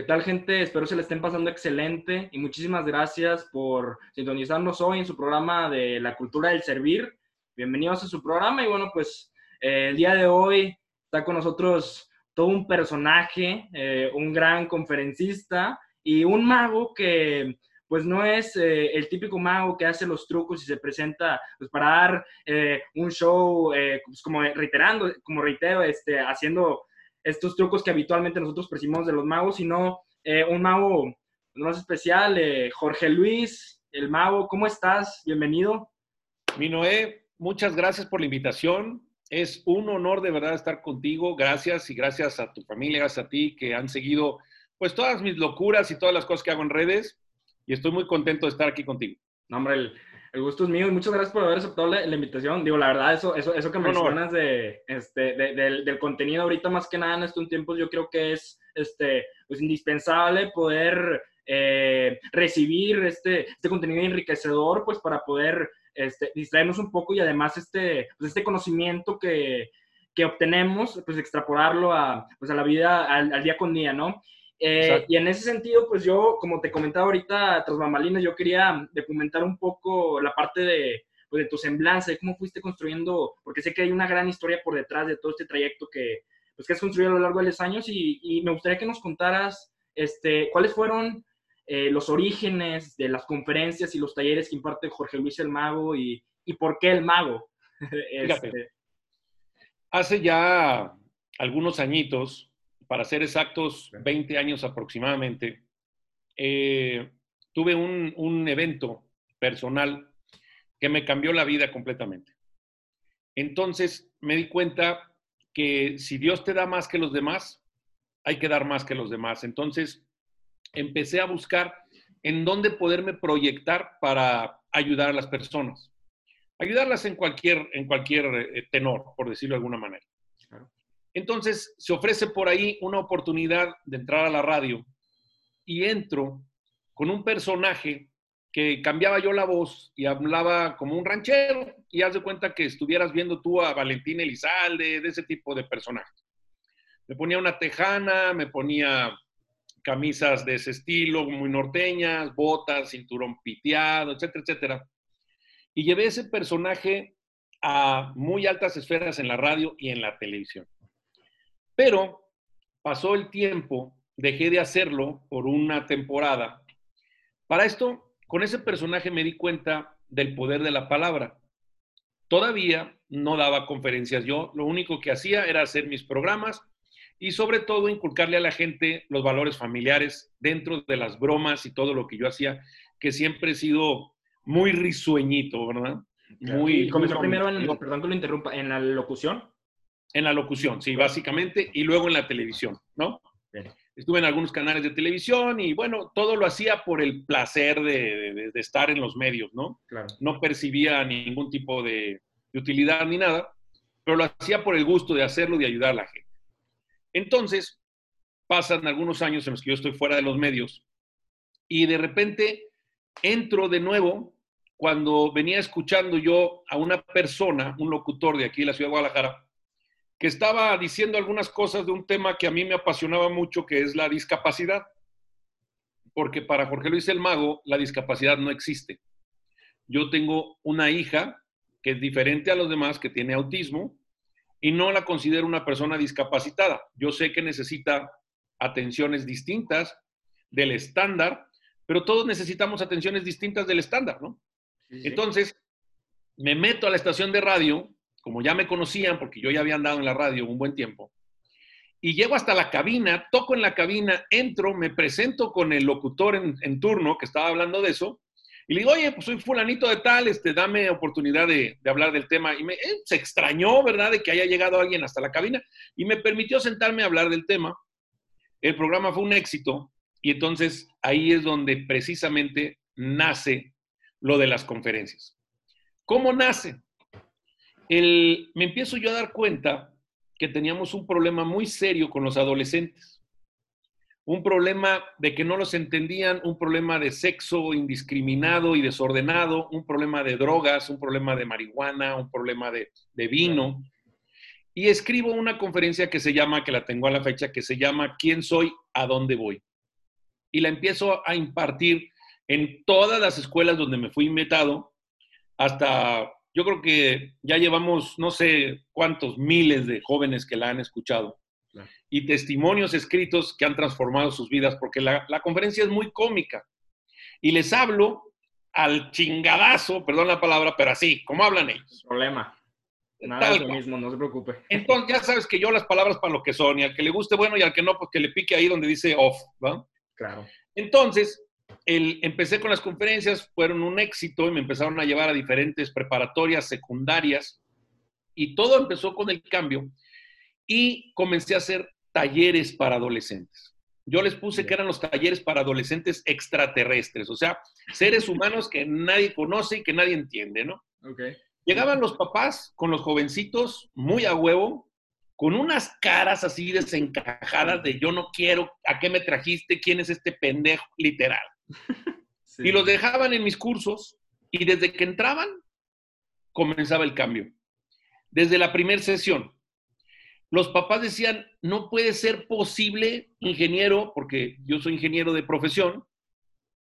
¿Qué tal, gente? Espero se le estén pasando excelente y muchísimas gracias por sintonizarnos hoy en su programa de la cultura del servir. Bienvenidos a su programa y bueno, pues eh, el día de hoy está con nosotros todo un personaje, eh, un gran conferencista y un mago que pues no es eh, el típico mago que hace los trucos y se presenta pues, para dar un show, pues, como reiterando, como reitero, este, haciendo estos trucos que habitualmente nosotros percibimos de los magos, sino eh, un mago más especial, eh, Jorge Luis, el mago. ¿Cómo estás? Bienvenido. Mi Noé, muchas gracias por la invitación. Es un honor de verdad estar contigo. Gracias y gracias a tu familia, gracias a ti que han seguido pues todas mis locuras y todas las cosas que hago en redes. Y estoy muy contento de estar aquí contigo. No, hombre, el, el gusto es mío y muchas gracias por haber aceptado la, invitación. Digo, la verdad, eso, eso, eso que mencionas de, este, del, del, contenido ahorita más que nada en estos tiempos, yo creo que es este, pues, indispensable poder eh, recibir este, este contenido enriquecedor, pues para poder este, distraernos un poco y además este, pues, este conocimiento que, que obtenemos, pues extrapolarlo a, pues, a la vida, al, al día con día, ¿no? Eh, y en ese sentido, pues yo, como te comentaba ahorita, tras bambalinas, yo quería documentar un poco la parte de, pues, de tu semblanza, de cómo fuiste construyendo, porque sé que hay una gran historia por detrás de todo este trayecto que, pues, que has construido a lo largo de los años y, y me gustaría que nos contaras este, cuáles fueron eh, los orígenes de las conferencias y los talleres que imparte Jorge Luis el Mago y, y por qué el Mago. este... Hace ya algunos añitos, para ser exactos, 20 años aproximadamente, eh, tuve un, un evento personal que me cambió la vida completamente. Entonces me di cuenta que si Dios te da más que los demás, hay que dar más que los demás. Entonces empecé a buscar en dónde poderme proyectar para ayudar a las personas. Ayudarlas en cualquier, en cualquier eh, tenor, por decirlo de alguna manera. Entonces se ofrece por ahí una oportunidad de entrar a la radio y entro con un personaje que cambiaba yo la voz y hablaba como un ranchero y haz de cuenta que estuvieras viendo tú a Valentín Elizalde, de ese tipo de personajes. Me ponía una tejana, me ponía camisas de ese estilo, muy norteñas, botas, cinturón piteado, etcétera, etcétera. Y llevé ese personaje a muy altas esferas en la radio y en la televisión. Pero pasó el tiempo, dejé de hacerlo por una temporada. Para esto, con ese personaje me di cuenta del poder de la palabra. Todavía no daba conferencias yo, lo único que hacía era hacer mis programas y sobre todo inculcarle a la gente los valores familiares dentro de las bromas y todo lo que yo hacía, que siempre he sido muy risueñito, ¿verdad? Muy, comenzó primero en, perdón que lo interrumpa, en la locución. En la locución, sí, básicamente, y luego en la televisión, ¿no? Estuve en algunos canales de televisión y bueno, todo lo hacía por el placer de, estar en los medios, ¿no? No percibía ningún tipo de, utilidad ni nada, pero lo hacía por el gusto de hacerlo, de ayudar a la gente. Entonces, pasan algunos años en los que yo estoy fuera de los medios y de repente entro de nuevo cuando venía escuchando yo a una persona, un locutor de aquí de la ciudad de Guadalajara, que estaba diciendo algunas cosas de un tema que a mí me apasionaba mucho, que es la discapacidad. Porque para Jorge Luis el Mago, la discapacidad no existe. Yo tengo una hija que es diferente a los demás, que tiene autismo, y no la considero una persona discapacitada. Yo sé que necesita atenciones distintas del estándar, pero todos necesitamos atenciones distintas del estándar, ¿no? Entonces, me meto a la estación de radio como ya me conocían, porque yo ya había andado en la radio un buen tiempo, y llego hasta la cabina, toco en la cabina, entro, me presento con el locutor en, turno que estaba hablando de eso, y le digo, oye, pues soy fulanito de tal, este, dame oportunidad de, hablar del tema. Y me, eh, se extrañó, ¿verdad?, de que haya llegado alguien hasta la cabina y me permitió sentarme a hablar del tema. El programa fue un éxito y entonces ahí es donde precisamente nace lo de las conferencias. ¿Cómo nace? Me empiezo yo a dar cuenta que teníamos un problema muy serio con los adolescentes. Un problema de que no los entendían, un problema de sexo indiscriminado y desordenado, un problema de drogas, un problema de marihuana, un problema de, de vino. Y escribo una conferencia que se llama, que la tengo a la fecha, que se llama ¿Quién soy? ¿A dónde voy? y la empiezo a impartir en todas las escuelas donde me fui invitado, hasta yo creo que ya llevamos no sé cuántos miles de jóvenes que la han escuchado y testimonios escritos que han transformado sus vidas, porque la, la conferencia es muy cómica. Y les hablo al chingadazo, perdón la palabra, pero así, como hablan ellos. Problema. Nada lo mismo, no se preocupe. Entonces, ya sabes que yo las palabras para lo que son, y al que le guste, bueno, y al que no, pues que le pique ahí donde dice off, ¿va? Claro. Entonces, el, empecé con las conferencias, fueron un éxito y me empezaron a llevar a diferentes preparatorias secundarias, y todo empezó con el cambio, y comencé a hacer talleres para adolescentes. Yo les puse que eran los talleres para adolescentes extraterrestres, o sea, seres humanos que nadie conoce y que nadie entiende, ¿no? Okay. Llegaban los papás con los jovencitos muy a huevo, con unas caras así desencajadas de yo no quiero, ¿a qué me trajiste? ¿Quién es este pendejo? Literal. Y los dejaban en mis cursos y desde que entraban comenzaba el cambio. Desde la primera sesión, los papás decían, no puede ser posible, ingeniero, porque yo soy ingeniero de profesión,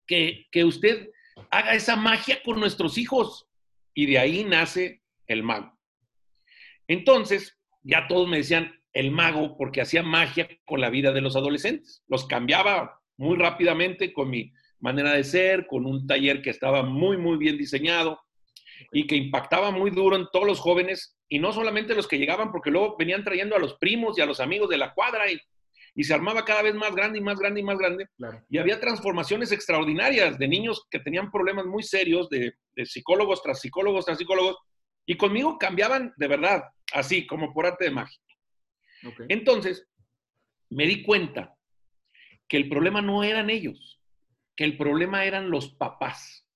que, que usted haga esa magia con nuestros hijos y de ahí nace el mago. Entonces, ya todos me decían el mago porque hacía magia con la vida de los adolescentes. Los cambiaba muy rápidamente con mi manera de ser, con un taller que estaba muy, muy bien diseñado y que impactaba muy duro en todos los jóvenes y no solamente los que llegaban, porque luego venían trayendo a los primos y a los amigos de la cuadra y, se armaba cada vez más grande y más grande y más grande. Y había transformaciones extraordinarias de niños que tenían problemas muy serios, de, psicólogos tras psicólogos tras psicólogos, y conmigo cambiaban de verdad, así como por arte de magia. Entonces, me di cuenta que el problema no eran ellos, que el problema eran los papás.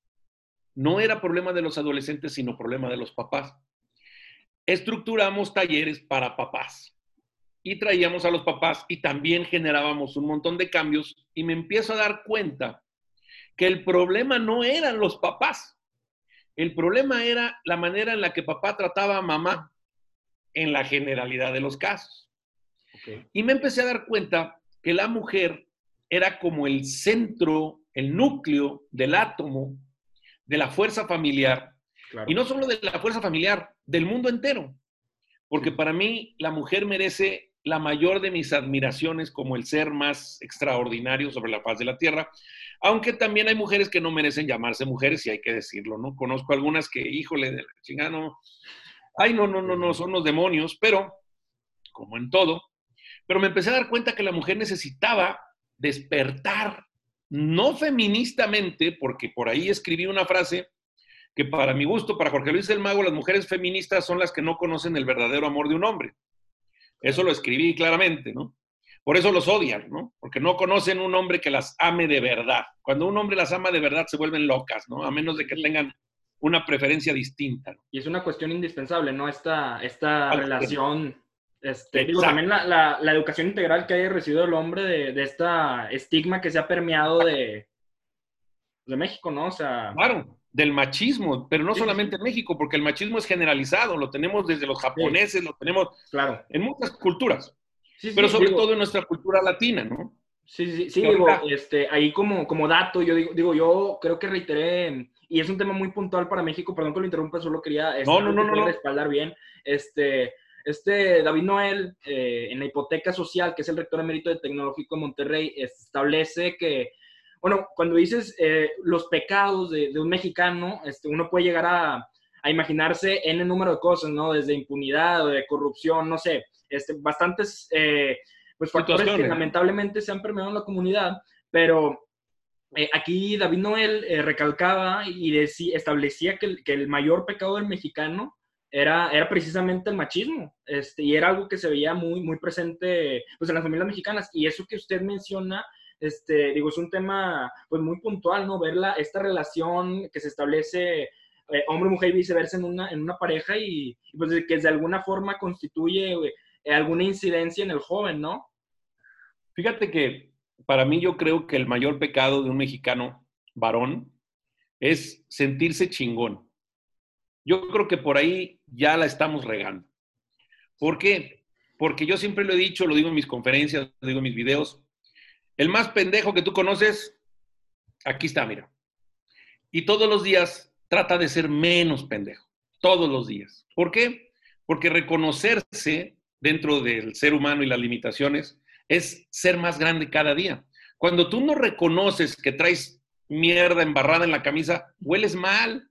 No era problema de los adolescentes, sino problema de los papás. Estructuramos talleres para papás y traíamos a los papás y también generábamos un montón de cambios y me empiezo a dar cuenta que el problema no eran los papás, el problema era la manera en la que papá trataba a mamá en la generalidad de los casos. Y me empecé a dar cuenta que la mujer era como el centro, el núcleo del átomo de la fuerza familiar. Y no solo de la fuerza familiar, del mundo entero. Porque para mí la mujer merece la mayor de mis admiraciones como el ser más extraordinario sobre la faz de la tierra, aunque también hay mujeres que no merecen llamarse mujeres y hay que decirlo, ¿no? Conozco algunas que, híjole, de la chingada, no, ay, no, no, no, no, son los demonios, pero, como en todo, pero me empecé a dar cuenta que la mujer necesitaba despertar, no feministamente, porque por ahí escribí una frase que para mi gusto, para Jorge Luis el Mago, las mujeres feministas son las que no conocen el verdadero amor de un hombre. Eso lo escribí claramente, ¿no? Por eso los odian, ¿no? Porque no conocen un hombre que las ame de verdad. Cuando un hombre las ama de verdad se vuelven locas, ¿no? A menos de que tengan una preferencia distinta. Y es una cuestión indispensable, ¿no? Esta, esta relación, este, digo, también la, la, educación integral que haya recibido el hombre de, de esta estigma que se ha permeado de, de México, ¿no? O sea... Claro del machismo, pero no solamente en México, porque el machismo es generalizado, lo tenemos desde los japoneses, lo tenemos claro. en muchas culturas, pero sobre todo en nuestra cultura latina, ¿no? Sí, sí, sí, digo, este, ahí como, como dato, yo digo, digo, yo creo que reiteré, y es un tema muy puntual para México, perdón que lo interrumpa, solo quería este, no, no, no, no, respaldar bien, este, este David Noel, eh, en la hipoteca social, que es el rector emérito de Tecnológico de Monterrey, establece que bueno, cuando dices eh, los pecados de, un mexicano, este, uno puede llegar a, imaginarse en el número de cosas, ¿no? Desde impunidad, de corrupción, no sé, este, bastantes eh, pues, factores que lamentablemente se han permeado en la comunidad, pero eh, aquí David Noel recalcaba y decía, establecía que el, que el, mayor pecado del mexicano era, era precisamente el machismo, este, y era algo que se veía muy, muy presente pues, en las familias mexicanas, y eso que usted menciona este, digo, es un tema pues muy puntual, ¿no? Ver esta relación que se establece eh, hombre-mujer y viceversa en una, en una pareja y, pues que de alguna forma constituye eh, alguna incidencia en el joven, ¿no? Fíjate que para mí yo creo que el mayor pecado de un mexicano varón es sentirse chingón. Yo creo que por ahí ya la estamos regando. ¿Por qué? Porque yo siempre lo he dicho, lo digo en mis conferencias, lo digo en mis videos, El más pendejo que tú conoces, aquí está, mira. Y todos los días trata de ser menos pendejo. Todos los días. ¿Por qué? Porque reconocerse dentro del ser humano y las limitaciones es ser más grande cada día. Cuando tú no reconoces que traes mierda embarrada en la camisa, hueles mal.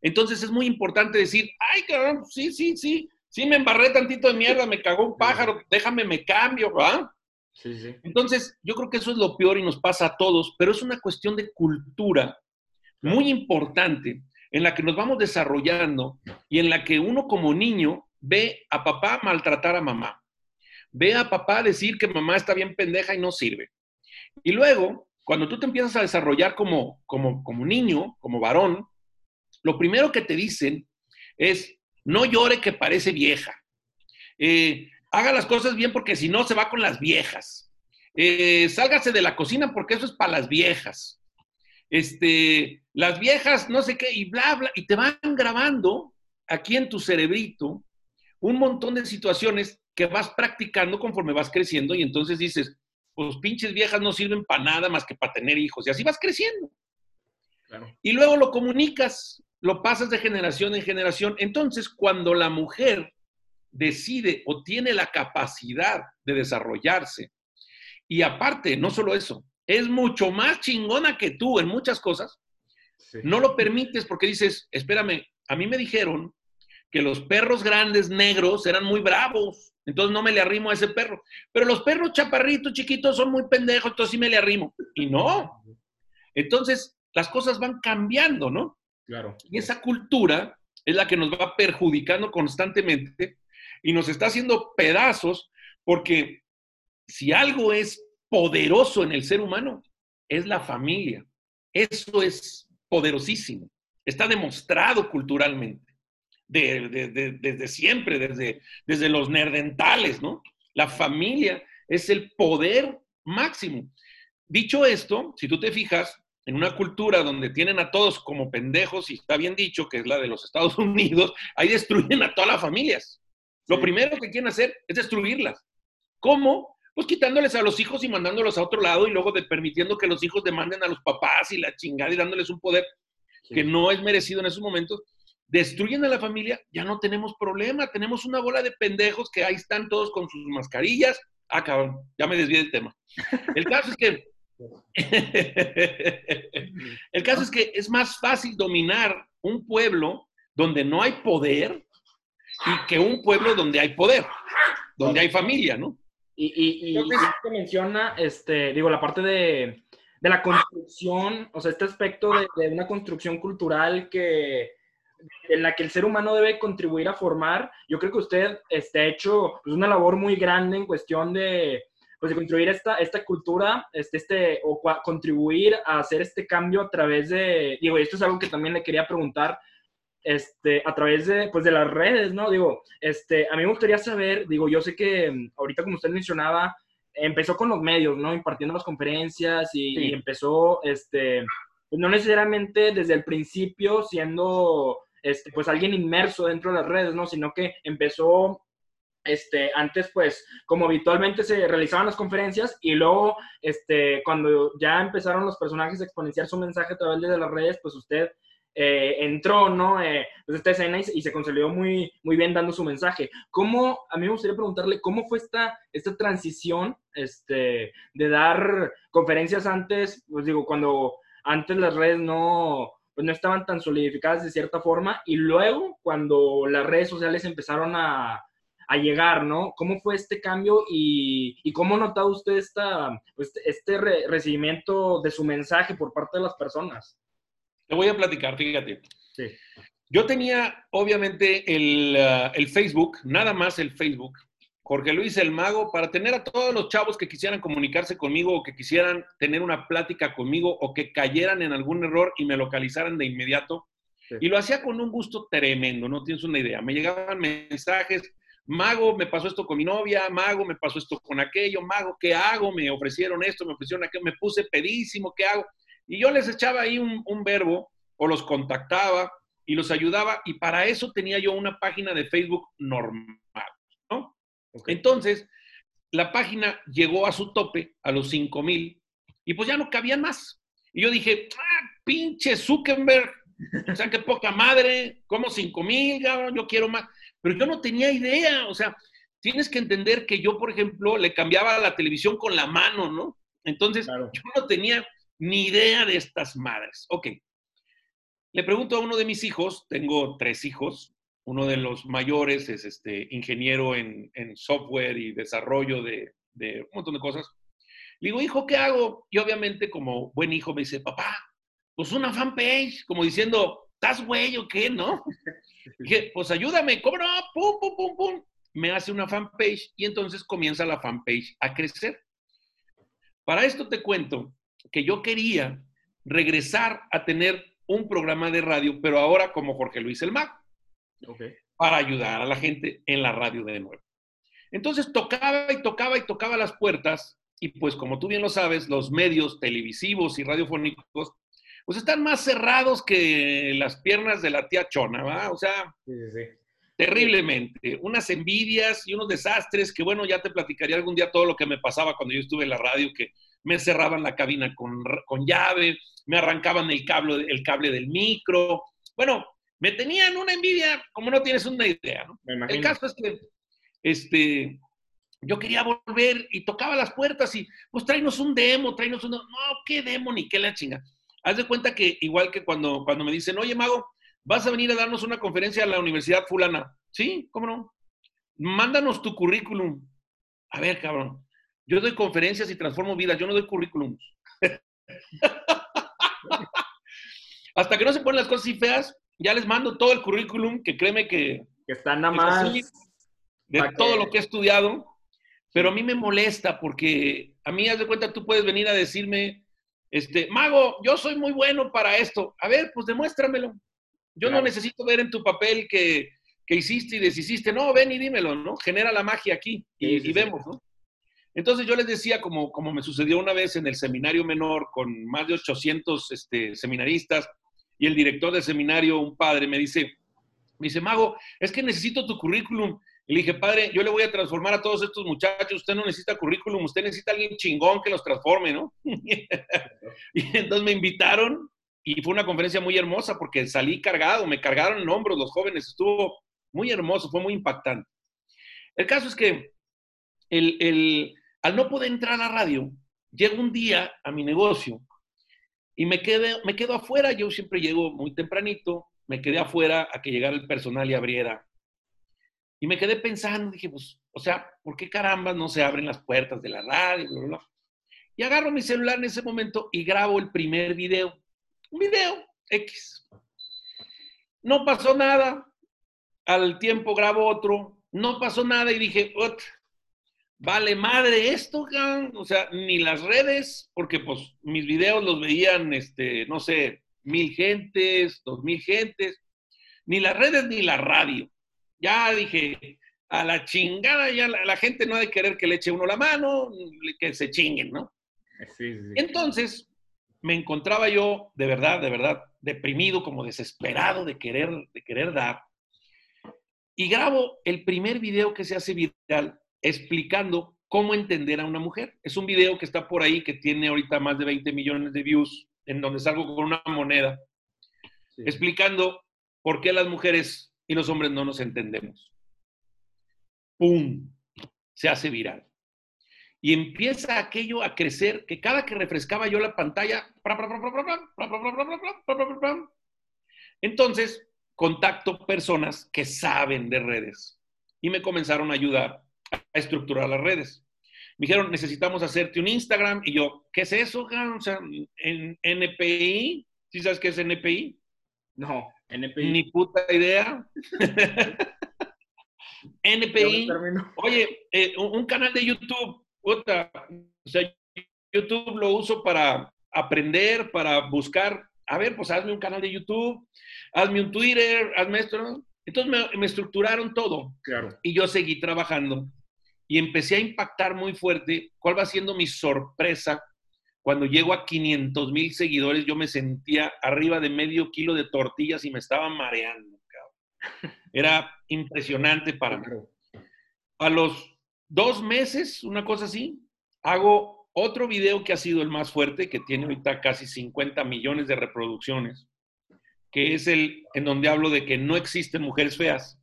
Entonces es muy importante decir, ay, cabrón, sí, sí, sí, sí me embarré tantito de mierda, me cagó un pájaro, déjame, me cambio, ¿verdad? Sí, sí. Entonces, yo creo que eso es lo peor y nos pasa a todos, pero es una cuestión de cultura muy importante en la que nos vamos desarrollando y en la que uno como niño ve a papá maltratar a mamá, ve a papá decir que mamá está bien pendeja y no sirve. Y luego, cuando tú te empiezas a desarrollar como, como, como niño, como varón, lo primero que te dicen es, no llore que parece vieja. Eh, haga las cosas bien porque si no se va con las viejas. Eh, sálgase de la cocina porque eso es para las viejas. Este, las viejas, no sé qué, y bla, bla, y te van grabando aquí en tu cerebrito un montón de situaciones que vas practicando conforme vas creciendo y entonces dices, pues pinches viejas no sirven para nada más que para tener hijos y así vas creciendo. Y luego lo comunicas, lo pasas de generación en generación. Entonces, cuando la mujer decide o tiene la capacidad de desarrollarse, y aparte, no solo eso, es mucho más chingona que tú en muchas cosas, no lo permites porque dices, espérame, a mí me dijeron que los perros grandes negros eran muy bravos, entonces no me le arrimo a ese perro. Pero los perros chaparritos, chiquitos, son muy pendejos, entonces sí me le arrimo. Y no. Entonces, las cosas van cambiando, ¿no? Claro. Y esa cultura es la que nos va perjudicando constantemente y nos está haciendo pedazos porque si algo es poderoso en el ser humano, es la familia. Eso es poderosísimo. Está demostrado culturalmente desde siempre, desde, desde los nerdentales, ¿no? La familia es el poder máximo. Dicho esto, si tú te fijas, en una cultura donde tienen a todos como pendejos, y está bien dicho, que es la de los Estados Unidos, ahí destruyen a todas las familias. Lo primero que quieren hacer es destruirlas. ¿Cómo? Pues quitándoles a los hijos y mandándolos a otro lado y luego de permitiendo que los hijos demanden a los papás y la chingada y dándoles un poder que no es merecido en esos momentos destruyen a la familia, ya no tenemos problema, tenemos una bola de pendejos que ahí están todos con sus mascarillas. Ah, cabrón, ya me desvié del tema. El caso es que el caso es que es más fácil dominar un pueblo donde no hay poder y que un pueblo donde hay poder, donde hay familia, ¿no? Y, y, y menciona, este, digo, la parte de, de la construcción, o sea, este aspecto de, de una construcción cultural que, en la que el ser humano debe contribuir a formar. Yo creo que usted ha hecho pues, una labor muy grande en cuestión de, pues, de construir esta, esta cultura, este, este, o contribuir a hacer este cambio a través de, digo, esto es algo que también le quería preguntar, este, a través de, pues, de las redes, ¿no? Digo, este, a mí me gustaría saber, digo, yo sé que mm, ahorita como usted mencionaba, empezó con los medios, ¿no? Impartiendo las conferencias y, y empezó, este, pues, no necesariamente desde el principio siendo pues alguien inmerso dentro de las redes, ¿no? Sino que empezó este, antes, pues, como habitualmente se realizaban las conferencias y luego, este, cuando ya empezaron los personajes a exponenciar su mensaje a través de las redes, pues usted eh, entró, ¿no? Eh, pues esta escena y, se consolidó muy, muy bien dando su mensaje. ¿Cómo, a mí me gustaría preguntarle, cómo fue esta, esta transición, este, de dar conferencias antes, pues digo, cuando antes las redes no, pues no estaban tan solidificadas de cierta forma y luego cuando las redes sociales empezaron a, a llegar, ¿no? ¿Cómo fue este cambio y, y cómo notó usted esta, pues, este recibimiento de su mensaje por parte de las personas? Te voy a platicar, fíjate. Sí. Yo tenía, obviamente, el, uh, el Facebook, nada más el Facebook, Jorge Luis el Mago, para tener a todos los chavos que quisieran comunicarse conmigo o que quisieran tener una plática conmigo o que cayeran en algún error y me localizaran de inmediato. Y lo hacía con un gusto tremendo, no tienes una idea. Me llegaban mensajes, Mago, me pasó esto con mi novia, Mago, me pasó esto con aquello, Mago, ¿qué hago? Me ofrecieron esto, me ofrecieron aquello, me puse pedísimo, ¿qué hago? Y yo les echaba ahí un, un verbo o los contactaba y los ayudaba y para eso tenía yo una página de Facebook normal. Entonces, la página llegó a su tope, a los 5 mil, y pues ya no cabían más. Y yo dije, ah, pinche Zuckerberg, o sea, qué poca madre, como 5 mil, yo quiero más. Pero yo no tenía idea, o sea, tienes que entender que yo, por ejemplo, le cambiaba la televisión con la mano, ¿no? Entonces, yo no tenía ni idea de estas madres. Ok. Le pregunto a uno de mis hijos, tengo tres hijos, uno de los mayores es este, ingeniero en, software y desarrollo de, de, un montón de cosas. Le digo, hijo, ¿qué hago? Y obviamente como buen hijo me dice, papá, pues una fanpage, como diciendo, ¿estás güey o qué, no? dije, pues ayúdame, ¿cómo no? Pum, pum, pum, pum. Me hace una fanpage y entonces comienza la fanpage a crecer. Para esto te cuento que yo quería regresar a tener un programa de radio, pero ahora como Jorge Luis El Mago, para ayudar a la gente en la radio de nuevo. Entonces tocaba y tocaba y tocaba las puertas y pues como tú bien lo sabes, los medios televisivos y radiofónicos pues están más cerrados que las piernas de la tía Chona, ¿va? O sea, sí, sí, terriblemente. Unas envidias y unos desastres que, bueno, ya te platicaría algún día todo lo que me pasaba cuando yo estuve en la radio, que me cerraban la cabina con, con llave, me arrancaban el cable, el cable del micro. Bueno, me tenían una envidia como no tienes una idea, ¿no? El caso es que este, yo quería volver y tocaba las puertas y, pues tráenos un demo, tráenos un... No, ¿qué demo ni qué la chinga? Haz de cuenta que igual que cuando, cuando me dicen, oye, Mago, vas a venir a darnos una conferencia a la Universidad Fulana. Sí, ¿cómo no? Mándanos tu currículum. A ver, cabrón, yo doy conferencias y transformo vidas, yo no doy currículums. Hasta que no se ponen las cosas así feas, ya les mando todo el currículum, que créeme que... Que están nada más... de todo lo que he estudiado, pero a mí me molesta porque a mí, haz de cuenta, tú puedes venir a decirme, este, Mago, yo soy muy bueno para esto. A ver, pues demuéstramelo. Yo no necesito ver en tu papel que, hiciste y deshiciste. No, ven y dímelo, ¿no? Genera la magia aquí y, vemos, ¿no? Entonces yo les decía, como, como me sucedió una vez en el seminario menor con más de 800 este, seminaristas y el director del seminario, un padre, me dice, me dice, Mago, es que necesito tu currículum. Y le dije, padre, yo le voy a transformar a todos estos muchachos, usted no necesita currículum, usted necesita alguien chingón que los transforme, ¿no? y entonces me invitaron y fue una conferencia muy hermosa porque salí cargado, me cargaron en hombros los jóvenes, estuvo muy hermoso, fue muy impactante. El caso es que el, al no poder entrar a la radio, llego un día a mi negocio y me, quedé, me quedo afuera, yo siempre llego muy tempranito, me quedé afuera a que llegara el personal y abriera. Y me quedé pensando, dije, pues, o sea, ¿por qué caramba no se abren las puertas de la radio? Y agarro mi celular en ese momento y grabo el primer video un video X. No pasó nada. Al tiempo grabo otro. No pasó nada y dije, vale madre esto, o sea, ni las redes, porque pues mis videos los veían, este, no sé, mil gentes, dos mil gentes, ni las redes ni la radio. Ya dije, a la chingada, ya la, gente no ha de querer que le eche uno la mano, que se chinguen, ¿no? Entonces, me encontraba yo de verdad, de verdad, deprimido, como desesperado de querer, de querer dar. Y grabo el primer video que se hace viral explicando cómo entender a una mujer. Es un video que está por ahí, que tiene ahorita más de 20 millones de views, en donde salgo con una moneda, explicando por qué las mujeres y los hombres no nos entendemos. ¡Pum! Se hace viral y empieza aquello a crecer, que cada que refrescaba yo la pantalla, entonces contacto personas que saben de redes y me comenzaron a ayudar a estructurar las redes. Me dijeron, necesitamos hacerte un Instagram. Y yo, ¿qué es eso? O sea, en NPI, ¿sí sabes qué es NPI? No, NPI. Ni puta idea. NPI. Oye, un canal de YouTube o sea, YouTube lo uso para aprender, para buscar, a ver, pues hazme un canal de YouTube, hazme un Twitter, hazme esto, Entonces me, estructuraron todo. Claro. Y yo seguí trabajando y empecé a impactar muy fuerte. ¿Cuál va siendo mi sorpresa? Cuando llego a 500 mil seguidores, yo me sentía arriba de medio kilo de tortillas y me estaba mareando. Era impresionante para mí. A los dos meses, una cosa así, hago otro video que ha sido el más fuerte, que tiene ahorita casi 50 millones de reproducciones, que es el en donde hablo de que no existen mujeres feas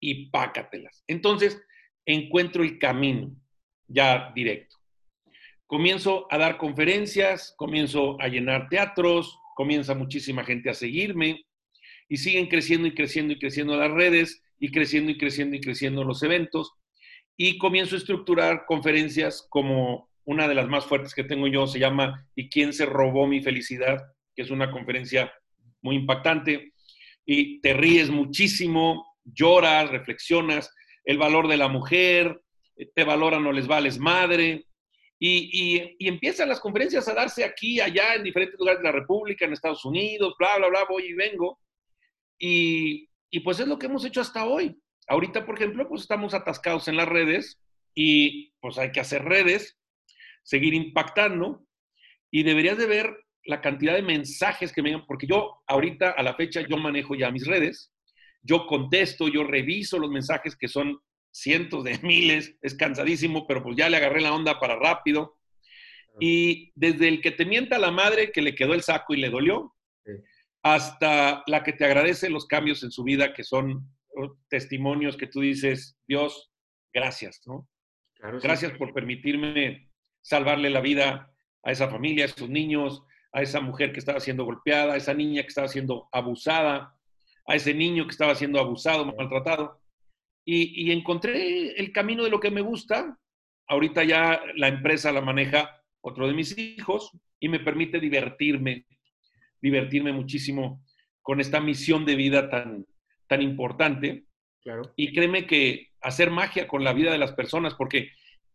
y pácatelas. Entonces, encuentro el camino ya directo. Comienzo a dar conferencias, comienzo a llenar teatros, comienza muchísima gente a seguirme y siguen creciendo y creciendo y creciendo las redes y creciendo y creciendo y creciendo los eventos y comienzo a estructurar conferencias como una de las más fuertes que tengo yo, se llama ¿Y quién se robó mi felicidad? que es una conferencia muy impactante y te ríes muchísimo, lloras, reflexionas, el valor de la mujer, te valoran o les vales madre, y, empiezan las conferencias a darse aquí, allá, en diferentes lugares de la República, en Estados Unidos, bla, bla, bla, voy y vengo. Y, y pues es lo que hemos hecho hasta hoy. Ahorita, por ejemplo, pues estamos atascados en las redes y pues hay que hacer redes, seguir impactando y deberías de ver la cantidad de mensajes que me llegan, porque yo ahorita a la fecha yo manejo ya mis redes, yo contesto, yo reviso los mensajes que son cientos de miles, es cansadísimo, pero pues ya le agarré la onda para rápido. Y desde el que te mienta la madre que le quedó el saco y le dolió, hasta la que te agradece los cambios en su vida, que son testimonios que tú dices, Dios, gracias, ¿no? gracias por permitirme salvarle la vida a esa familia, a esos niños, a esa mujer que estaba siendo golpeada, a esa niña que estaba siendo abusada, a ese niño que estaba siendo abusado, maltratado. Y, y, encontré el camino de lo que me gusta. Ahorita ya la empresa la maneja otro de mis hijos y me permite divertirme, divertirme muchísimo con esta misión de vida tan, tan importante. Claro. Y créeme que hacer magia con la vida de las personas, porque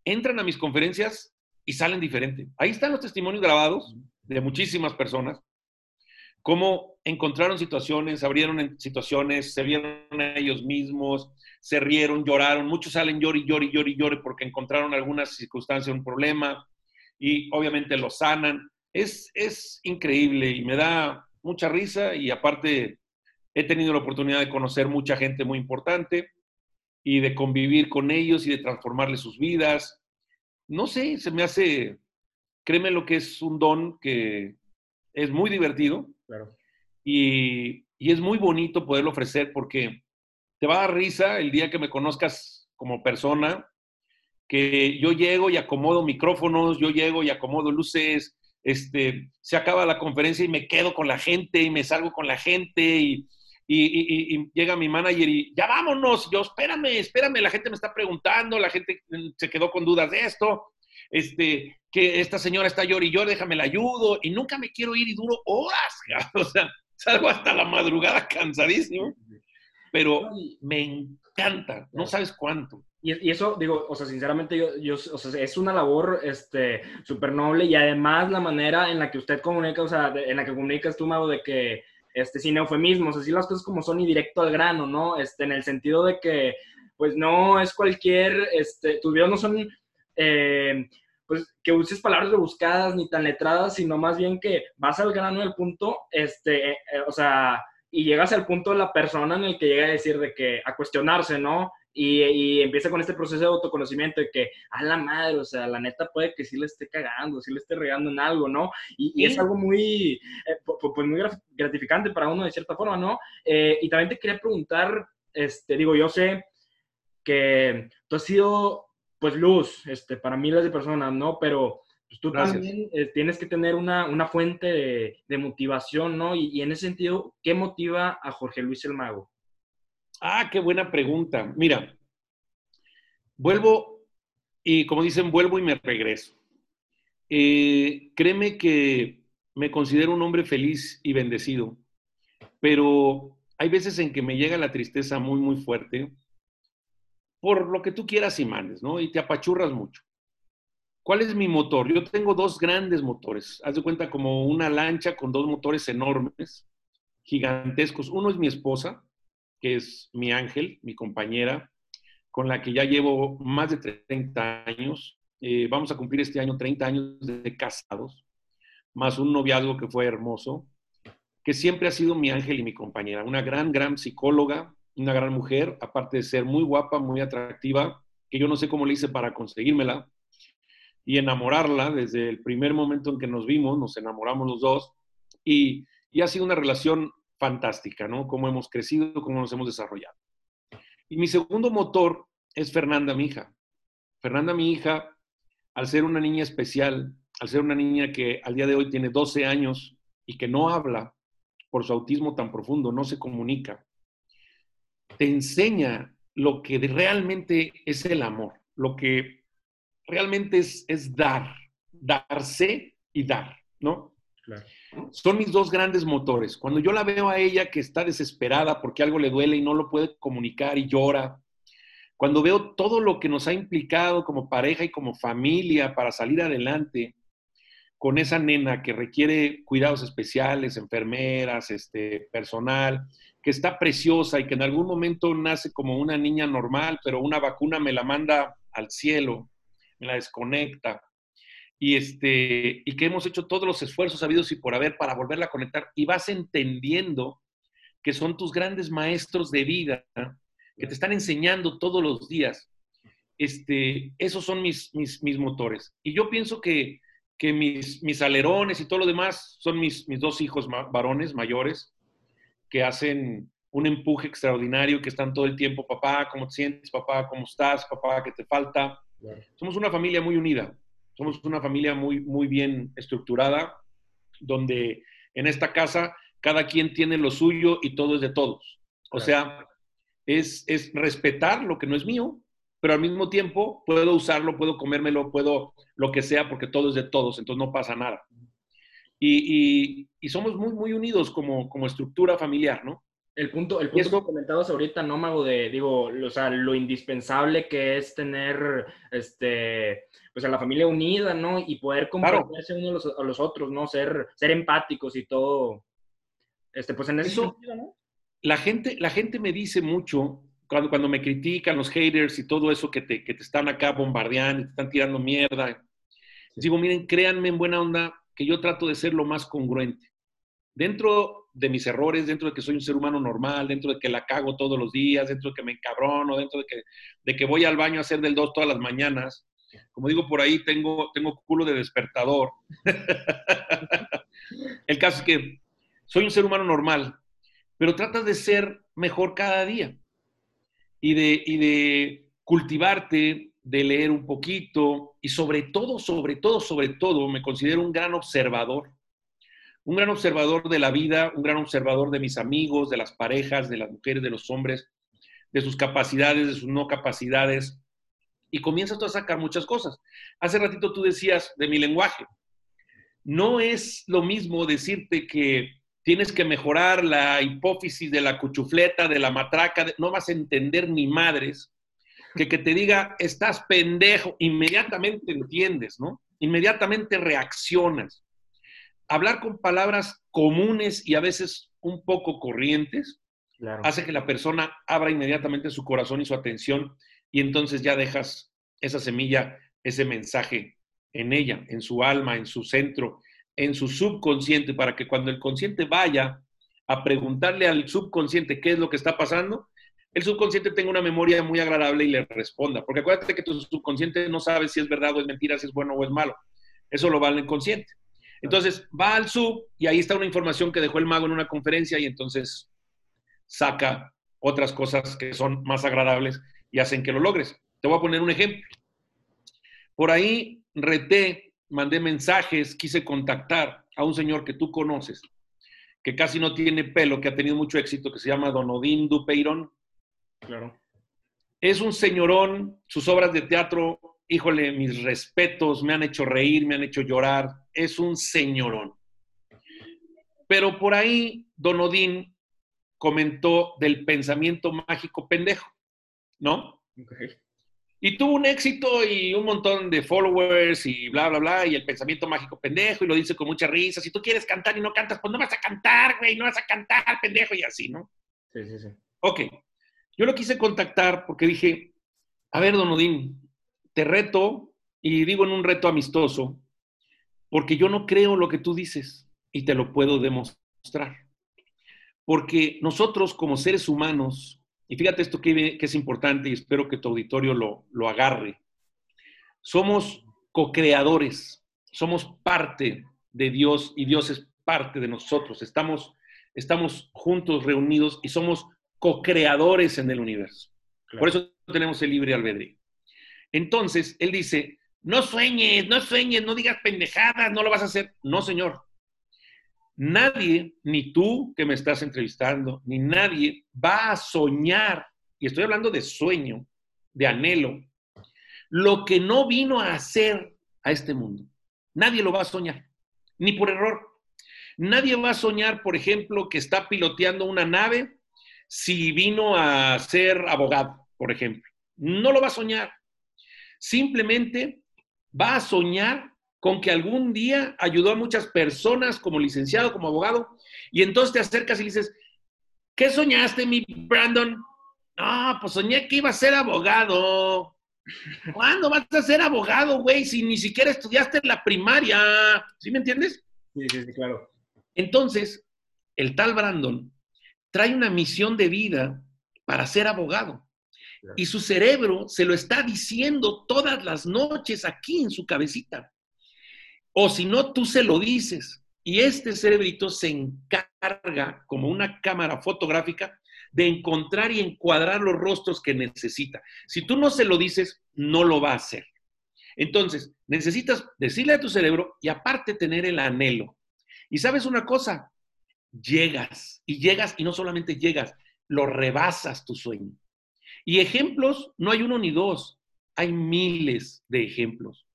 entran a mis conferencias y salen diferente. Ahí están los testimonios grabados de muchísimas personas, cómo encontraron situaciones, abrieron situaciones, se vieron a ellos mismos, se rieron, lloraron, muchos salen llori, llori, llori, llori porque encontraron alguna circunstancia, un problema, y obviamente lo sanan. Es, es increíble y me da mucha risa y aparte he tenido la oportunidad de conocer mucha gente muy importante y de convivir con ellos y de transformarles sus vidas. No sé, se me hace, créeme lo que es un don que es muy divertido y, y es muy bonito poderlo ofrecer porque te va a dar risa el día que me conozcas como persona, que yo llego y acomodo micrófonos, yo llego y acomodo luces, este, se acaba la conferencia y me quedo con la gente y me salgo con la gente y, y, llega mi manager y ya vámonos, yo espérame, espérame, la gente me está preguntando, la gente se quedó con dudas de esto, este, que esta señora está llorando y yo déjame la ayudo y nunca me quiero ir y duro horas, o sea, salgo hasta la madrugada cansadísimo, pero me encanta, no sabes cuánto. Y, eso, digo, o sea, sinceramente, yo, yo, o sea, es una labor este, súper noble y además la manera en la que usted comunica, o sea, en la que comunicas tú, Mago, de que este, sin eufemismos, así las cosas como son y directo al grano, ¿no? Este, en el sentido de que, pues no es cualquier, este, tus videos no son, eh, pues que uses palabras rebuscadas ni tan letradas, sino más bien que vas al grano del punto, este, eh, o sea, y llegas al punto de la persona en el que llega a decir de que, a cuestionarse, ¿no? Y, empieza con este proceso de autoconocimiento de que, a la madre, o sea, la neta puede que sí le esté cagando, sí le esté regando en algo, ¿no? Y, es algo muy, eh, pues muy gratificante para uno de cierta forma, ¿no? Eh, y también te quería preguntar, este, digo, yo sé que tú has sido, pues, luz, este, para miles de personas, ¿no? Pero pues, tú también eh, tienes que tener una, una fuente de, motivación, ¿no? Y, y en ese sentido, ¿qué motiva a Jorge Luis el Mago? Ah, qué buena pregunta. Mira, vuelvo y como dicen, vuelvo y me regreso. Eh, créeme que me considero un hombre feliz y bendecido, pero hay veces en que me llega la tristeza muy, muy fuerte por lo que tú quieras y mandes, ¿no? Y te apachurras mucho. ¿Cuál es mi motor? Yo tengo dos grandes motores. Haz de cuenta como una lancha con dos motores enormes, gigantescos. Uno es mi esposa, que es mi ángel, mi compañera, con la que ya llevo más de 30 años. Eh, vamos a cumplir este año 30 años de casados, más un noviazgo que fue hermoso, que siempre ha sido mi ángel y mi compañera. Una gran, gran psicóloga, una gran mujer, aparte de ser muy guapa, muy atractiva, que yo no sé cómo le hice para conseguírmela y enamorarla desde el primer momento en que nos vimos, nos enamoramos los dos y, y ha sido una relación fantástica, ¿no? Cómo hemos crecido, cómo nos hemos desarrollado. Y mi segundo motor es Fernanda, mi hija. Fernanda, mi hija, al ser una niña especial, al ser una niña que al día de hoy tiene 12 años y que no habla por su autismo tan profundo, no se comunica, te enseña lo que realmente es el amor, lo que realmente es, es dar, darse y dar, ¿no? Son mis dos grandes motores. Cuando yo la veo a ella que está desesperada porque algo le duele y no lo puede comunicar y llora, cuando veo todo lo que nos ha implicado como pareja y como familia para salir adelante con esa nena que requiere cuidados especiales, enfermeras, este, personal, que está preciosa y que en algún momento nace como una niña normal, pero una vacuna me la manda al cielo, me la desconecta. Y, este, y que hemos hecho todos los esfuerzos habidos y por haber para volverla a conectar y vas entendiendo que son tus grandes maestros de vida que te están enseñando todos los días. Este, esos son mis, mis, mis motores. Y yo pienso que, que mis, mis, alerones y todo lo demás son mis, mis dos hijos varones mayores que hacen un empuje extraordinario, que están todo el tiempo, papá, ¿cómo te sientes? Papá, ¿cómo estás? Papá, ¿qué te falta? Somos una familia muy unida, somos una familia muy, muy bien estructurada, donde en esta casa cada quien tiene lo suyo y todo es de todos. O sea, es, respetar lo que no es mío, pero al mismo tiempo puedo usarlo, puedo comérmelo, puedo lo que sea, porque todo es de todos, entonces no pasa nada. Y, somos muy, muy unidos como, como estructura familiar, ¿no? El punto, el punto que comentabas ahorita, ¿no, Mago? De, digo, o sea, lo indispensable que es tener, este, pues a la familia unida, ¿no? Y poder comprenderse unos a los, otros, ¿no? Ser, ser empáticos y todo. Este, pues en ese sentido, ¿no? la gente, la gente me dice mucho, cuando, cuando me critican los haters y todo eso que te, que te están acá bombardeando, te están tirando mierda, les digo, miren, créanme en buena onda que yo trato de ser lo más congruente. Dentro de mis errores, dentro de que soy un ser humano normal, dentro de que la cago todos los días, dentro de que me encabrono, dentro de que, de que voy al baño a hacer del dos todas las mañanas, como digo por ahí, tengo, tengo culo de despertador. El caso es que soy un ser humano normal, pero tratas de ser mejor cada día y de, de cultivarte, de leer un poquito y sobre todo, sobre todo, sobre todo, me considero un gran observador. Un gran observador de la vida, un gran observador de mis amigos, de las parejas, de las mujeres, de los hombres, de sus capacidades, de sus no capacidades. Y comienzas tú a sacar muchas cosas. Hace ratito tú decías de mi lenguaje. No es lo mismo decirte que tienes que mejorar la hipófisis de la cuchufleta, de la matraca, no vas a entender ni madres, que que te diga, estás pendejo, inmediatamente entiendes, ¿no? Inmediatamente reaccionas. Hablar con palabras comunes y a veces un poco corrientes hace que la persona abra inmediatamente su corazón y su atención y entonces ya dejas esa semilla, ese mensaje en ella, en su alma, en su centro, en su subconsciente para que cuando el consciente vaya a preguntarle al subconsciente qué es lo que está pasando, el subconsciente tenga una memoria muy agradable y le responda. Porque acuérdate que tu subconsciente no sabe si es verdad o es mentira, si es bueno o es malo. Eso lo va el inconsciente. Entonces va al sub y ahí está una información que dejó el mago en una conferencia y entonces saca otras cosas que son más agradables y hacen que lo logres. Te voy a poner un ejemplo. Por ahí reté mandé mensajes, quise contactar a un señor que tú conoces, que casi no tiene pelo, que ha tenido mucho éxito, que se llama Don Odín Dupeirón. Claro. Es un señorón, sus obras de teatro, híjole, mis respetos, me han hecho reír, me han hecho llorar, es un señorón. Pero por ahí Don Odín comentó del pensamiento mágico pendejo, ¿no? Okay. Y tuvo un éxito y un montón de followers y bla, bla, bla, y el pensamiento mágico pendejo, y lo dice con mucha risa. Si tú quieres cantar y no cantas, pues no vas a cantar, güey, no vas a cantar, pendejo, y así, ¿no? Sí, sí, sí. Ok. Yo lo quise contactar porque dije, a ver, don Odín, te reto, y digo en un reto amistoso, porque yo no creo lo que tú dices y te lo puedo demostrar. Porque nosotros como seres humanos y fíjate esto que, es importante y espero que tu auditorio lo, lo agarre. Somos co-creadores, somos parte de Dios y Dios es parte de nosotros. Estamos, estamos juntos, reunidos y somos co-creadores en el universo. Por eso tenemos el libre albedrío. Entonces, él dice, no sueñes, no sueñes, no digas pendejadas, no lo vas a hacer. No, señor. Nadie, ni tú que me estás entrevistando, ni nadie va a soñar, y estoy hablando de sueño, de anhelo, lo que no vino a hacer a este mundo. Nadie lo va a soñar, ni por error. Nadie va a soñar, por ejemplo, que está piloteando una nave si vino a ser abogado, por ejemplo. No lo va a soñar. Simplemente va a soñar con que algún día ayudó a muchas personas como licenciado, como abogado, y entonces te acercas y dices, ¿qué soñaste, mi Brandon? No, pues soñé que iba a ser abogado. ¿Cuándo vas a ser abogado, güey? Si ni siquiera estudiaste en la primaria. ¿Sí me entiendes? Sí, sí, sí, claro. Entonces, el tal Brandon trae una misión de vida para ser abogado. Y su cerebro se lo está diciendo todas las noches aquí en su cabecita. O si no, tú se lo dices. Y este cerebrito se encarga, como una cámara fotográfica, de encontrar y encuadrar los rostros que necesita. Si tú no se lo dices, no lo va a hacer. Entonces, necesitas decirle a tu cerebro y aparte tener el anhelo. Y sabes una cosa, llegas y llegas y no solamente llegas, lo rebasas tu sueño. Y ejemplos, no hay uno ni dos, hay miles de ejemplos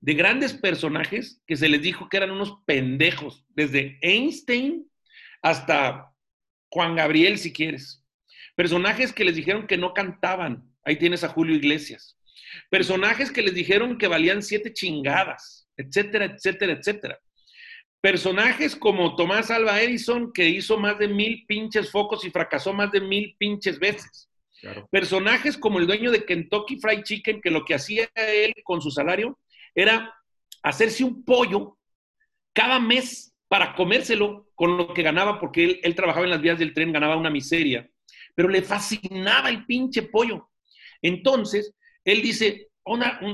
de grandes personajes que se les dijo que eran unos pendejos, desde Einstein hasta Juan Gabriel, si quieres. Personajes que les dijeron que no cantaban, ahí tienes a Julio Iglesias. Personajes que les dijeron que valían siete chingadas, etcétera, etcétera, etcétera. Personajes como Tomás Alba Edison, que hizo más de mil pinches focos y fracasó más de mil pinches veces. Personajes como el dueño de Kentucky Fried Chicken, que lo que hacía él con su salario era hacerse un pollo cada mes para comérselo con lo que ganaba, porque él, trabajaba en las vías del tren, ganaba una miseria, pero le fascinaba el pinche pollo. Entonces, él dice,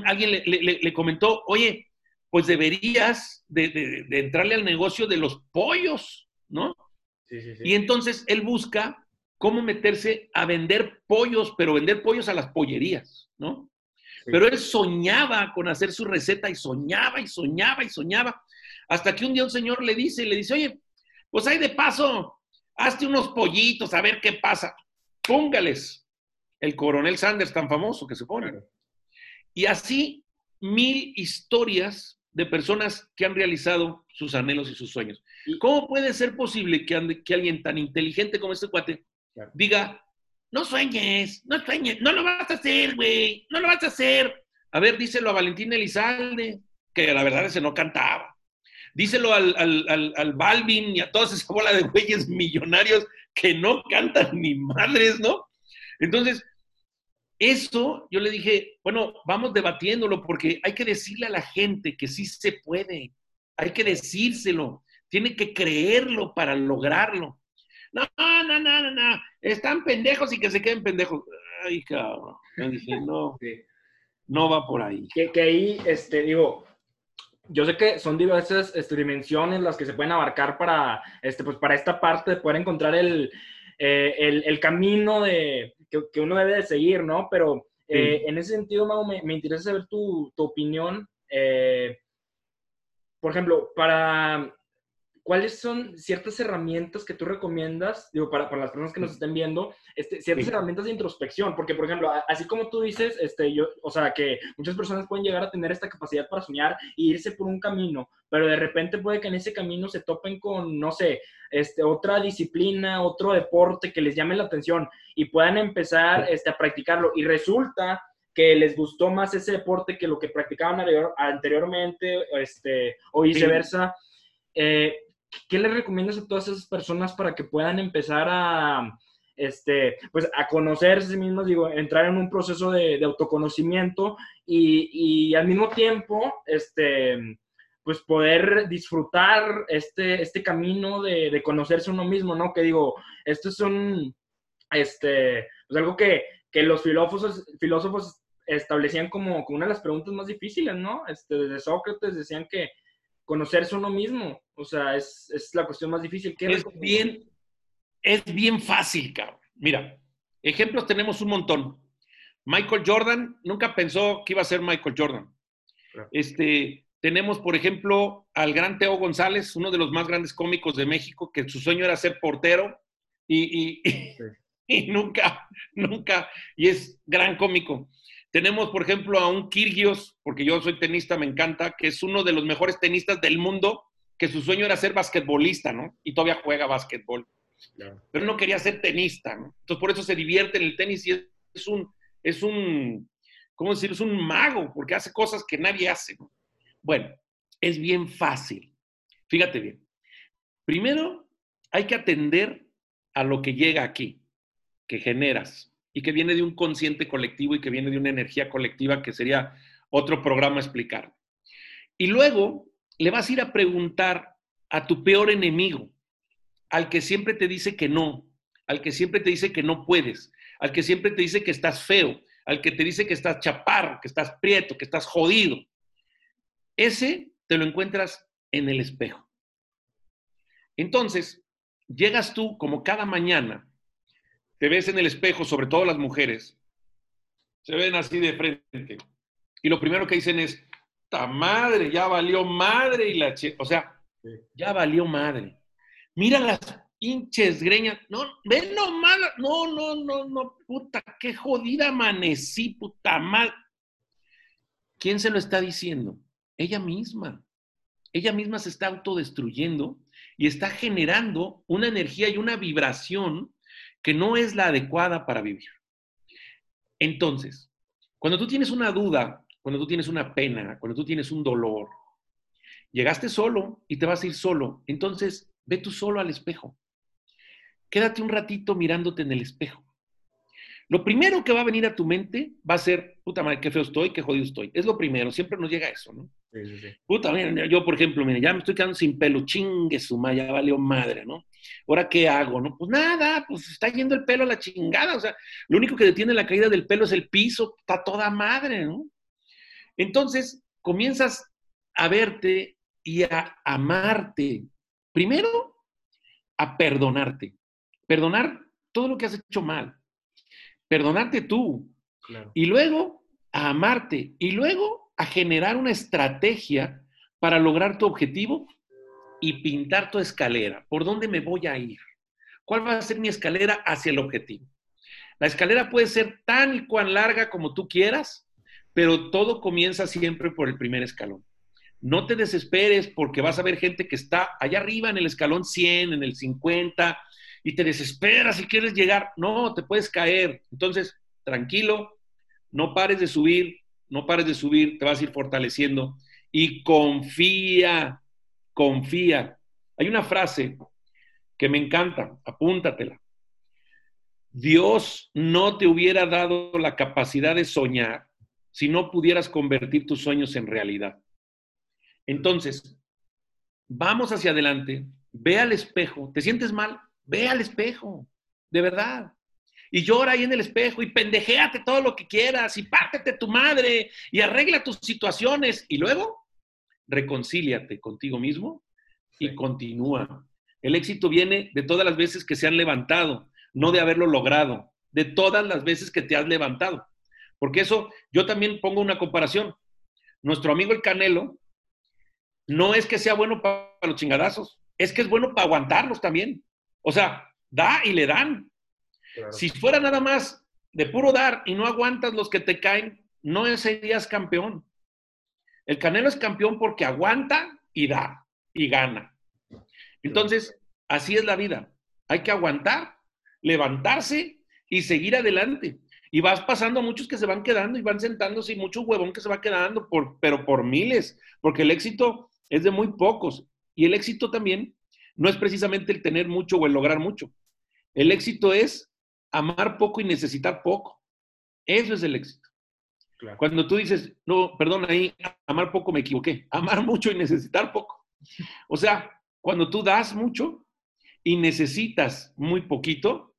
alguien le, comentó, oye, pues deberías de, entrarle al negocio de los pollos, ¿no? Y entonces él busca cómo meterse a vender pollos, pero vender pollos a las pollerías, ¿no? Pero él soñaba con hacer su receta y soñaba y soñaba y soñaba. Hasta que un día un señor le dice, le dice, oye, pues hay de paso, hazte unos pollitos, a ver qué pasa. Póngales el coronel Sanders tan famoso que se pone. Y así mil historias de personas que han realizado sus anhelos y sus sueños. ¿Cómo puede ser posible que, que alguien tan inteligente como este cuate diga, no sueñes, no sueñes, no lo vas a hacer, güey, no lo vas a hacer. A ver, díselo a Valentín Elizalde, que la verdad ese no cantaba. Díselo al, al, Balvin y a toda esa bola de güeyes millonarios que no cantan ni madres, ¿no? Entonces, eso yo le dije, bueno, vamos debatiéndolo porque hay que decirle a la gente que sí se puede, hay que decírselo, tiene que creerlo para lograrlo. No, no, no, no, no. Están pendejos y que se queden pendejos. Ay, cabrón. dije, no, no va por ahí. Que, que, ahí, este, digo, yo sé que son diversas este, dimensiones las que se pueden abarcar para, este, pues, para esta parte de poder encontrar el, eh, el, el camino de, que, que, uno debe de seguir, ¿no? Pero eh, en ese sentido, Mau, me, me, interesa saber tu, tu opinión. Eh, por ejemplo, para ¿cuáles son ciertas herramientas que tú recomiendas, digo, para, para las personas que nos estén viendo, este, ciertas herramientas de introspección? Porque, por ejemplo, así como tú dices, este, yo, o sea, que muchas personas pueden llegar a tener esta capacidad para soñar e irse por un camino, pero de repente puede que en ese camino se topen con, no sé, este, otra disciplina, otro deporte que les llame la atención y puedan empezar este, a practicarlo. Y resulta que les gustó más ese deporte que lo que practicaban anteriormente, este, o viceversa. Eh, ¿qué le recomiendas a todas esas personas para que puedan empezar a, este, pues, a conocerse a sí mismos, digo, entrar en un proceso de, autoconocimiento y, y, al mismo tiempo, este, pues poder disfrutar este, este camino de, de, conocerse uno mismo, ¿no? Que digo, esto es un, este, pues algo que, que los filósofos, filósofos establecían como, como, una de las preguntas más difíciles, ¿no? Este, desde Sócrates decían que conocerse uno mismo, o sea, es, es la cuestión más difícil. ¿Qué es bien, es bien fácil, cabrón. Mira, ejemplos tenemos un montón. Michael Jordan nunca pensó que iba a ser Michael Jordan. Este, tenemos, por ejemplo, al gran Teo González, uno de los más grandes cómicos de México, que su sueño era ser portero y, y, nunca, nunca, y es gran cómico. Tenemos, por ejemplo, a un Kirgios, porque yo soy tenista, me encanta, que es uno de los mejores tenistas del mundo, que su sueño era ser basquetbolista, ¿no? Y todavía juega basquetbol. Pero no quería ser tenista, ¿no? Entonces, por eso se divierte en el tenis y es un, es un, ¿cómo decir? Es un mago, porque hace cosas que nadie hace. Bueno, es bien fácil. Fíjate bien. Primero, hay que atender a lo que llega aquí, que generas y que viene de un consciente colectivo y que viene de una energía colectiva que sería otro programa explicar. Y luego le vas a ir a preguntar a tu peor enemigo, al que siempre te dice que no, al que siempre te dice que no puedes, al que siempre te dice que estás feo, al que te dice que estás chaparro, que estás prieto, que estás jodido. Ese te lo encuentras en el espejo. Entonces, llegas tú como cada mañana, te ves en el espejo, sobre todo las mujeres, se ven así de frente. Y lo primero que dicen es, ¡ta madre! Ya valió madre y la che. O sea, ya valió madre. Mira las pinches greñas. No, ven nomás. No, no, no, no, puta, qué jodida amanecí, puta madre. ¿Quién se lo está diciendo? Ella misma. Ella misma se está autodestruyendo y está generando una energía y una vibración que no es la adecuada para vivir. Entonces, cuando tú tienes una duda, cuando tú tienes una pena, cuando tú tienes un dolor, llegaste solo y te vas a ir solo, entonces ve tú solo al espejo quédate un ratito mirándote en el espejo. Lo primero que va a venir a tu mente va a ser, puta madre, qué feo estoy, qué jodido estoy. Es lo primero, siempre nos llega eso, ¿no? Sí, sí, sí. Puta, mira, yo, por ejemplo, mira, ya me estoy quedando sin pelo, chingue su madre, ya valió madre, ¿no? ¿Ahora qué hago, no? Pues nada, pues está yendo el pelo a la chingada, o sea, lo único que detiene la caída del pelo es el piso, está toda madre, ¿no? Entonces, comienzas a verte y a amarte. Primero, a perdonarte. Perdonar todo lo que has hecho mal. Perdonarte tú. Y luego a amarte. Y luego a generar una estrategia para lograr tu objetivo y pintar tu escalera. ¿Por dónde me voy a ir? ¿Cuál va a ser mi escalera hacia el objetivo? La escalera puede ser tan y cuan larga como tú quieras, pero todo comienza siempre por el primer escalón. No te desesperes porque vas a ver gente que está allá arriba en el escalón 100, en el 50, y te desesperas si quieres llegar. No, te puedes caer. Entonces, tranquilo, no pares de subir, no pares de subir, te vas a ir fortaleciendo y confía, confía. Hay una frase que me encanta, apúntatela. Dios no te hubiera dado la capacidad de soñar si no pudieras convertir tus sueños en realidad. Entonces, vamos hacia adelante, ve al espejo, ¿te sientes mal? Ve al espejo, de verdad. Y llora ahí en el espejo y pendejéate todo lo que quieras y pártete tu madre y arregla tus situaciones y luego reconcíliate contigo mismo y continúa. El éxito viene de todas las veces que se han levantado, no de haberlo logrado, de todas las veces que te has levantado. Porque eso, yo también pongo una comparación. Nuestro amigo el Canelo no es que sea bueno para los chingadazos, es que es bueno para aguantarlos también. O sea, da y le dan. Si fuera nada más de puro dar y no aguantas los que te caen, no serías campeón. El Canelo es campeón porque aguanta y da y gana. Entonces, así es la vida. Hay que aguantar, levantarse y seguir adelante. Y vas pasando a muchos que se van quedando y van sentándose y mucho huevón que se va quedando, por, pero por miles, porque el éxito es de muy pocos. Y el éxito también no es precisamente el tener mucho o el lograr mucho. El éxito es amar poco y necesitar poco. Eso es el éxito. Cuando tú dices, no, perdón, ahí amar poco me equivoqué, amar mucho y necesitar poco. O sea, cuando tú das mucho y necesitas muy poquito,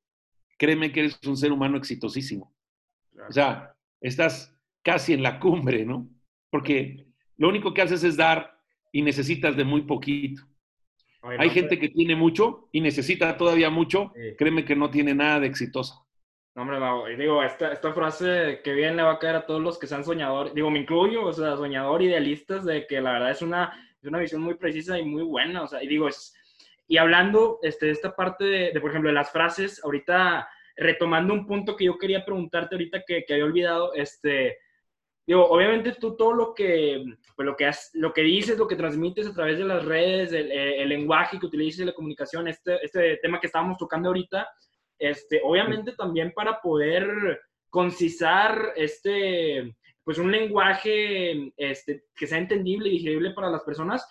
créeme que eres un ser humano exitosísimo. O sea, estás casi en la cumbre, ¿no? Porque lo único que haces es dar y necesitas de muy poquito. Hay gente que tiene mucho y necesita todavía mucho, créeme que no tiene nada de exitosa. No, hombre, digo, esta, esta frase que bien le va a caer a todos los que sean soñadores, digo, me incluyo, o sea, soñador, idealistas, de que la verdad es una, es una visión muy precisa y muy buena, o sea, y digo, es, y hablando este, de esta parte de, por ejemplo, de las frases, ahorita retomando un punto que yo quería preguntarte ahorita que, que había olvidado, este, digo, obviamente tú todo lo que, pues lo que, has, lo que dices, lo que transmites a través de las redes, el, el lenguaje que utilizas, la comunicación, este, este tema que estábamos tocando ahorita, este, obviamente también para poder concisar este, pues un lenguaje este, que sea entendible y digerible para las personas,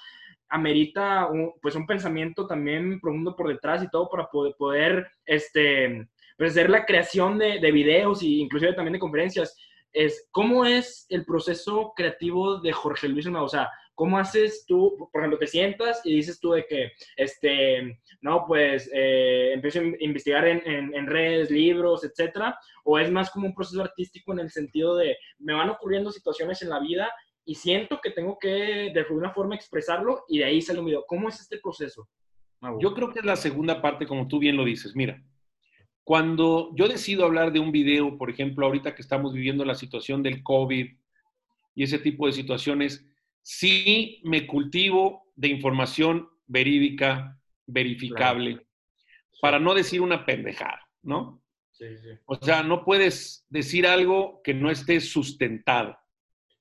amerita un, pues un pensamiento también profundo por detrás y todo para poder, poder este, pues hacer la creación de, de videos e inclusive también de conferencias es cómo es el proceso creativo de Jorge Luis O sea, ¿cómo haces tú, por ejemplo, te sientas y dices tú de que, este, no, pues eh, empiezo a investigar en, en, redes, libros, etcétera? ¿O es más como un proceso artístico en el sentido de, me van ocurriendo situaciones en la vida y siento que tengo que de alguna forma expresarlo y de ahí sale un video? ¿Cómo es este proceso? Yo creo que es la segunda parte, como tú bien lo dices. Mira, cuando yo decido hablar de un video, por ejemplo, ahorita que estamos viviendo la situación del COVID y ese tipo de situaciones, sí me cultivo de información verídica, verificable, para no decir una pendejada, ¿no? Sí, sí. O sea, no puedes decir algo que no esté sustentado.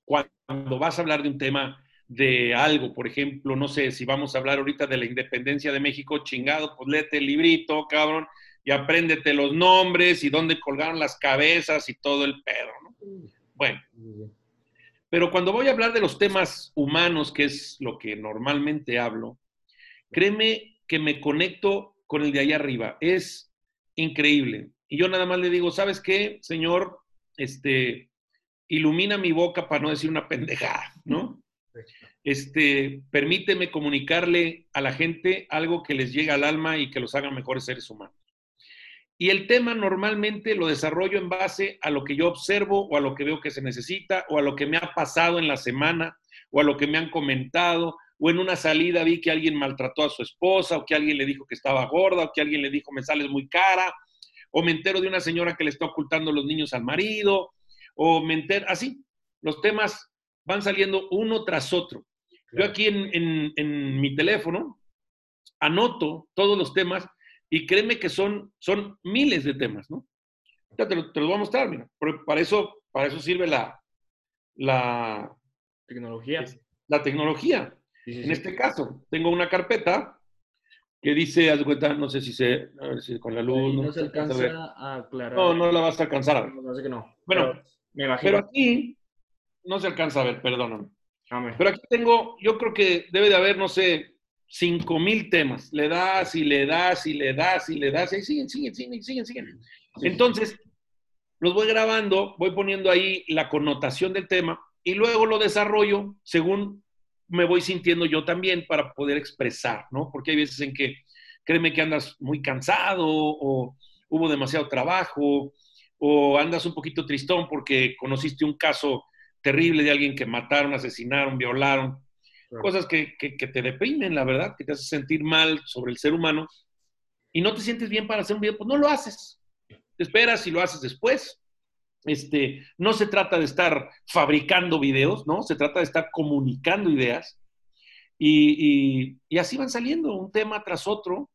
Cuando vas a hablar de un tema de algo, por ejemplo, no sé, si vamos a hablar ahorita de la independencia de México, chingado, pues léete el librito, cabrón, y apréndete los nombres y dónde colgaron las cabezas y todo el pedo, ¿no? Bueno. Pero cuando voy a hablar de los temas humanos, que es lo que normalmente hablo, créeme que me conecto con el de allá arriba. Es increíble. Y yo nada más le digo, ¿sabes qué, señor? Este, ilumina mi boca para no decir una pendejada, ¿no? Este, permíteme comunicarle a la gente algo que les llegue al alma y que los haga mejores seres humanos. Y el tema normalmente lo desarrollo en base a lo que yo observo o a lo que veo que se necesita o a lo que me ha pasado en la semana o a lo que me han comentado o en una salida vi que alguien maltrató a su esposa o que alguien le dijo que estaba gorda o que alguien le dijo me sales muy cara o me entero de una señora que le está ocultando los niños al marido o me entero, así, los temas van saliendo uno tras otro. Yo aquí en, en mi teléfono anoto todos los temas y créeme que son, son miles de temas, ¿no? Ya te, lo, voy a mostrar, mira. Para eso, para eso sirve la, la tecnología. La tecnología. en este caso, tengo una carpeta que dice, haz cuenta, no sé si se, a ver si con la luz. No, se alcanza a, aclarar. No, no la vas a alcanzar a ver. No, sé que no. Bueno, pero, pero aquí no se alcanza a ver, perdóname. Pero aquí tengo, yo creo que debe de haber, no sé, cinco mil temas. Le das y le das y le das y le das y siguen, siguen, siguen, siguen, siguen. Entonces, los voy grabando, voy poniendo ahí la connotación del tema y luego lo desarrollo según me voy sintiendo yo también para poder expresar, ¿no? Porque hay veces en que créeme que andas muy cansado o hubo demasiado trabajo o andas un poquito tristón porque conociste un caso terrible de alguien que mataron, asesinaron, violaron cosas que, te deprimen, la verdad, que te hacen sentir mal sobre el ser humano y no te sientes bien para hacer un video, pues no lo haces. Te esperas y lo haces después. Este, no se trata de estar fabricando videos, ¿no? Se trata de estar comunicando ideas y, así van saliendo un tema tras otro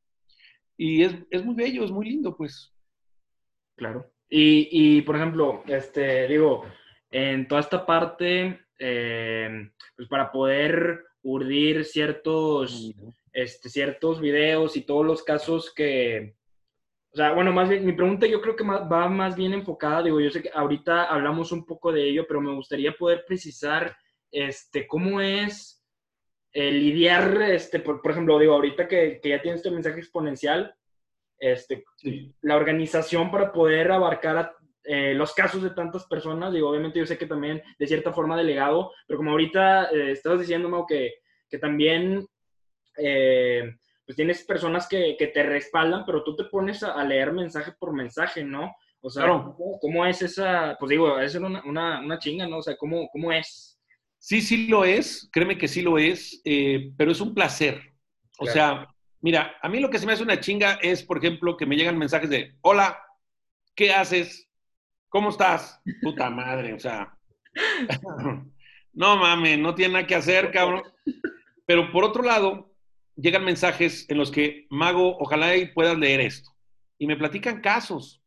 y es, muy bello, es muy lindo, pues. Claro. Y, por ejemplo, este, digo, en toda esta parte, eh, pues para poder urdir ciertos, este, ciertos videos y todos los casos que, o sea, bueno, más bien, mi pregunta yo creo que va más bien enfocada, digo, yo sé que ahorita hablamos un poco de ello, pero me gustaría poder precisar, este, cómo es eh, lidiar, este, por, ejemplo, digo, ahorita que, que, ya tienes este mensaje exponencial, este, la organización para poder abarcar eh, los casos de tantas personas, digo, obviamente yo sé que también de cierta forma delegado, pero como ahorita eh, estabas diciendo, Mau, que, que también, eh, pues tienes personas que, que te respaldan, pero tú te pones a, leer mensaje por mensaje, ¿no? O sea, ¿cómo, es esa? Pues digo, es una, una, una, chinga, ¿no? O sea, ¿cómo, ¿cómo es? Sí, sí lo es, créeme que sí lo es, pero es un placer. O sea, mira, a mí lo que se me hace una chinga es, por ejemplo, que me llegan mensajes de, hola, ¿qué haces? ¿Cómo estás? Puta madre, o sea. no mames, no tiene nada que hacer, cabrón. Pero por otro lado, llegan mensajes en los que, Mago, ojalá y puedas leer esto. Y me platican casos.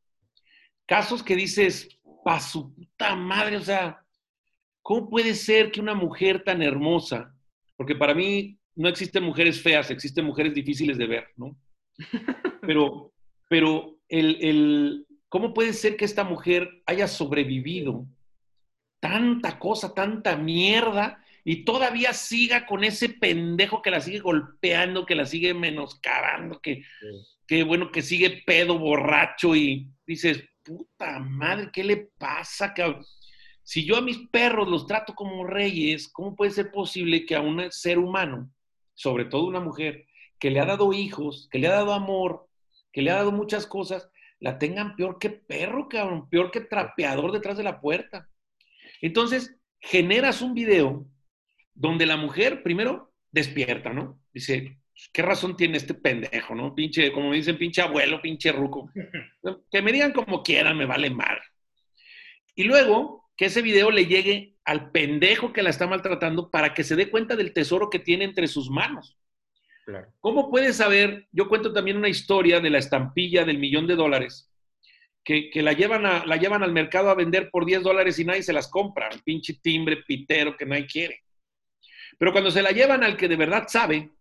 Casos que dices, pa su puta madre, o sea, ¿cómo puede ser que una mujer tan hermosa, porque para mí no existen mujeres feas, existen mujeres difíciles de ver, ¿no? Pero, pero el, el, ¿cómo puede ser que esta mujer haya sobrevivido tanta cosa, tanta mierda, y todavía siga con ese pendejo que la sigue golpeando, que la sigue menoscabando, que, que bueno, que sigue pedo, borracho, y dices, puta madre, ¿qué le pasa, cabrón? Si yo a mis perros los trato como reyes, ¿cómo puede ser posible que a un ser humano, sobre todo una mujer, que le ha dado hijos, que le ha dado amor, que le ha dado muchas cosas, la tengan peor que perro, cabrón, peor que trapeador detrás de la puerta. Entonces, generas un video donde la mujer primero despierta, ¿no? Dice, ¿qué razón tiene este pendejo, no? Pinche, como me dicen, pinche abuelo, pinche ruco. Que me digan como quieran, me vale mal. Y luego, que ese video le llegue al pendejo que la está maltratando para que se dé cuenta del tesoro que tiene entre sus manos. ¿Cómo puedes saber? Yo cuento también una historia de la estampilla del millón de dólares, que, la, llevan la llevan al mercado a vender por 10 dólares y nadie se las compra. Pinche timbre pitero que nadie quiere. Pero cuando se la llevan al que de verdad sabe,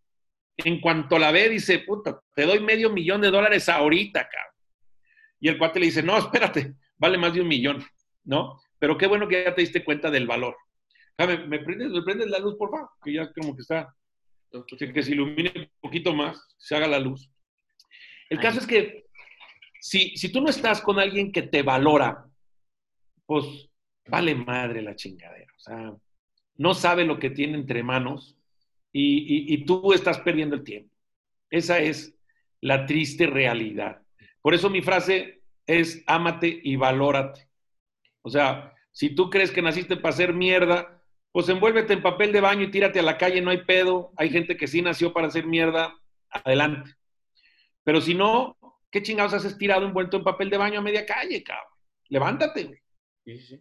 en cuanto la ve, dice, puta, te doy medio millón de dólares ahorita, cabrón. Y el cuate le dice, no, espérate, vale más de un millón, ¿no? Pero qué bueno que ya te diste cuenta del valor. ¿Me, me prendes, ¿Me prendes la luz, por favor? Que ya como que está que se ilumine un poquito más, se haga la luz. El caso es que si, si tú no estás con alguien que te valora, pues vale madre la chingadera. O sea, no sabe lo que tiene entre manos y, y, tú estás perdiendo el tiempo. Esa es la triste realidad. Por eso mi frase es ámate y valórate. O sea, si tú crees que naciste para hacer mierda, pues envuélvete en papel de baño y tírate a la calle, no hay pedo. Hay gente que sí nació para hacer mierda, adelante. Pero si no, ¿qué chingados haces tirado envuelto en papel de baño a media calle, cabrón? Levántate, güey. Sí, sí.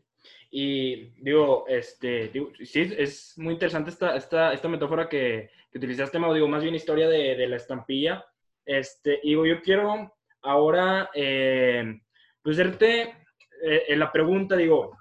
Y digo, este, sí, es muy interesante esta, esta, esta metáfora que, que utilizaste, Mau, digo, más bien historia de, de la estampilla. Este, digo, yo quiero ahora, eh, pues, hacerte eh, la pregunta, digo,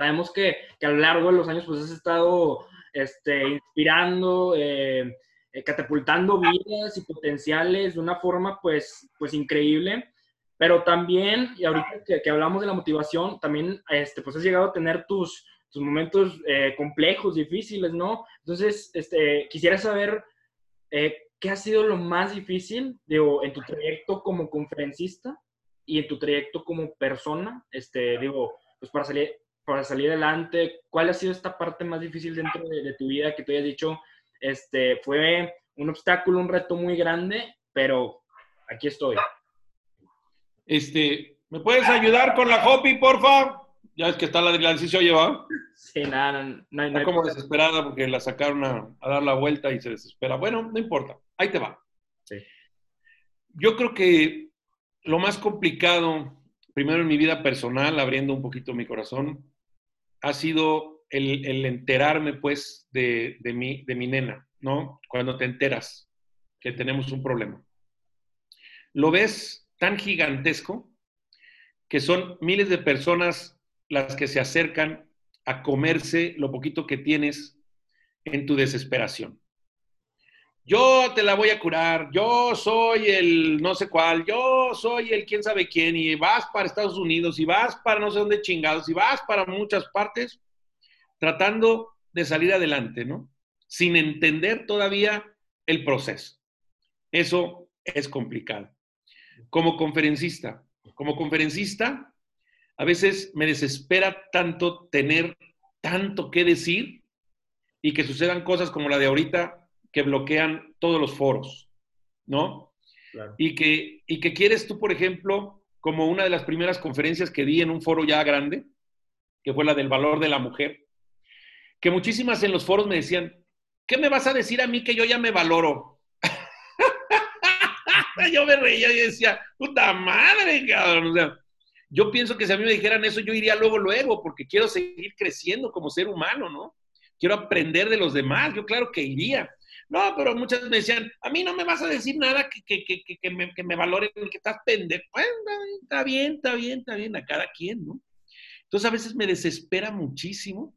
Sabemos que, que, a lo largo de los años pues has estado este, inspirando, eh, eh, catapultando vidas y potenciales de una forma pues, pues increíble. Pero también, y ahorita que, hablamos de la motivación, también este, pues has llegado a tener tus, tus momentos eh, complejos, difíciles, ¿no? Entonces, este, quisiera saber qué ha sido lo más difícil digo, en tu trayecto como conferencista y en tu trayecto como persona, este, digo, pues para salir, para salir adelante? ¿Cuál ha sido esta parte más difícil dentro de, tu vida que tú hayas dicho, este, fue un obstáculo, un reto muy grande, pero aquí estoy? Este, ¿me puedes ayudar con la Hopi, porfa? Ya es que está la, la decisión lleva. Sí, nada, no, no, Está como desesperada porque la sacaron a, a, dar la vuelta y se desespera. Bueno, no importa, ahí te va. Sí. Yo creo que lo más complicado, primero en mi vida personal, abriendo un poquito mi corazón, ha sido el, enterarme, pues, de, mi nena, ¿no? Cuando te enteras que tenemos un problema. Lo ves tan gigantesco que son miles de personas las que se acercan a comerse lo poquito que tienes en tu desesperación. Yo te la voy a curar, yo soy el no sé cuál, yo soy el quién sabe quién, y vas para Estados Unidos, y vas para no sé dónde chingados, y vas para muchas partes, tratando de salir adelante, ¿no? Sin entender todavía el proceso. Eso es complicado. Como conferencista, como conferencista, a veces me desespera tanto tener tanto que decir y que sucedan cosas como la de ahorita que bloquean todos los foros. ¿no? Y, que, y que quieres tú, por ejemplo, como una de las primeras conferencias que di en un foro ya grande, que fue la del valor de la mujer, que muchísimas en los foros me decían, ¿qué me vas a decir a mí que yo ya me valoro? yo me reía y decía, puta madre, cabrón. O sea, yo pienso que si a mí me dijeran eso, yo iría luego, luego, porque quiero seguir creciendo como ser humano, ¿no? Quiero aprender de los demás. Yo claro que iría. No, pero muchas me decían, a mí no me vas a decir nada que, que, que, que me, me valoren, que estás pendejo. está bien, está bien, está bien, a cada quien, ¿no? Entonces a veces me desespera muchísimo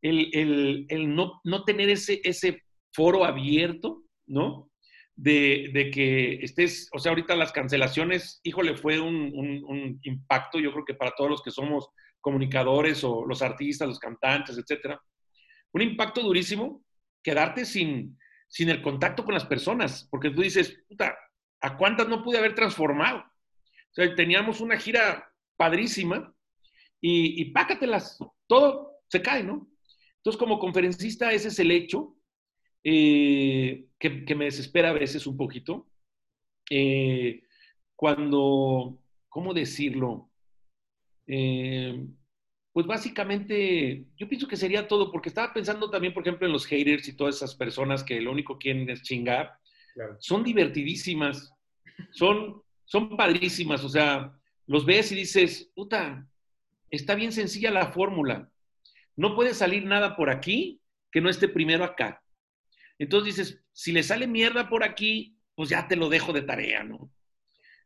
el, el, el no, no, tener ese, ese foro abierto, ¿no? De, de, que estés, o sea, ahorita las cancelaciones, híjole, fue un, un, impacto, yo creo que para todos los que somos comunicadores o los artistas, los cantantes, etcétera, un impacto durísimo, quedarte sin, sin el contacto con las personas, porque tú dices, puta, ¿a cuántas no pude haber transformado? O sea, teníamos una gira padrísima y, y pácatelas, todo se cae, ¿no? Entonces, como conferencista, ese es el hecho eh, que, me desespera a veces un poquito. Eh, cuando, ¿cómo decirlo? Eh, pues básicamente yo pienso que sería todo, porque estaba pensando también, por ejemplo, en los haters y todas esas personas que lo único que quieren es chingar. Son divertidísimas, son, son padrísimas, o sea, los ves y dices, puta, está bien sencilla la fórmula. No puede salir nada por aquí que no esté primero acá. Entonces dices, si le sale mierda por aquí, pues ya te lo dejo de tarea, ¿no?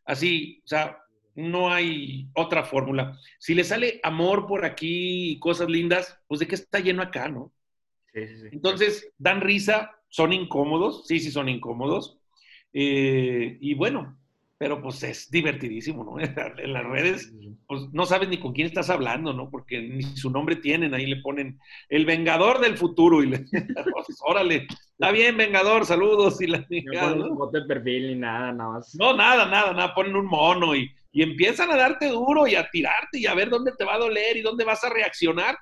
Así, o sea, no hay otra fórmula. Si le sale amor por aquí y cosas lindas, pues de qué está lleno acá, ¿no? Sí, sí, sí. Entonces, dan risa, son incómodos, sí, sí son incómodos. Eh, y bueno, pero pues es divertidísimo, ¿no? En las redes, pues no sabes ni con quién estás hablando, ¿no? Porque ni su nombre tienen, ahí le ponen el Vengador del futuro y le, pues, órale, está bien, Vengador, saludos y la No ponen de perfil ni nada, nada más. No, nada, nada, nada, ponen un mono y, y empiezan a darte duro y a tirarte y a ver dónde te va a doler y dónde vas a reaccionar.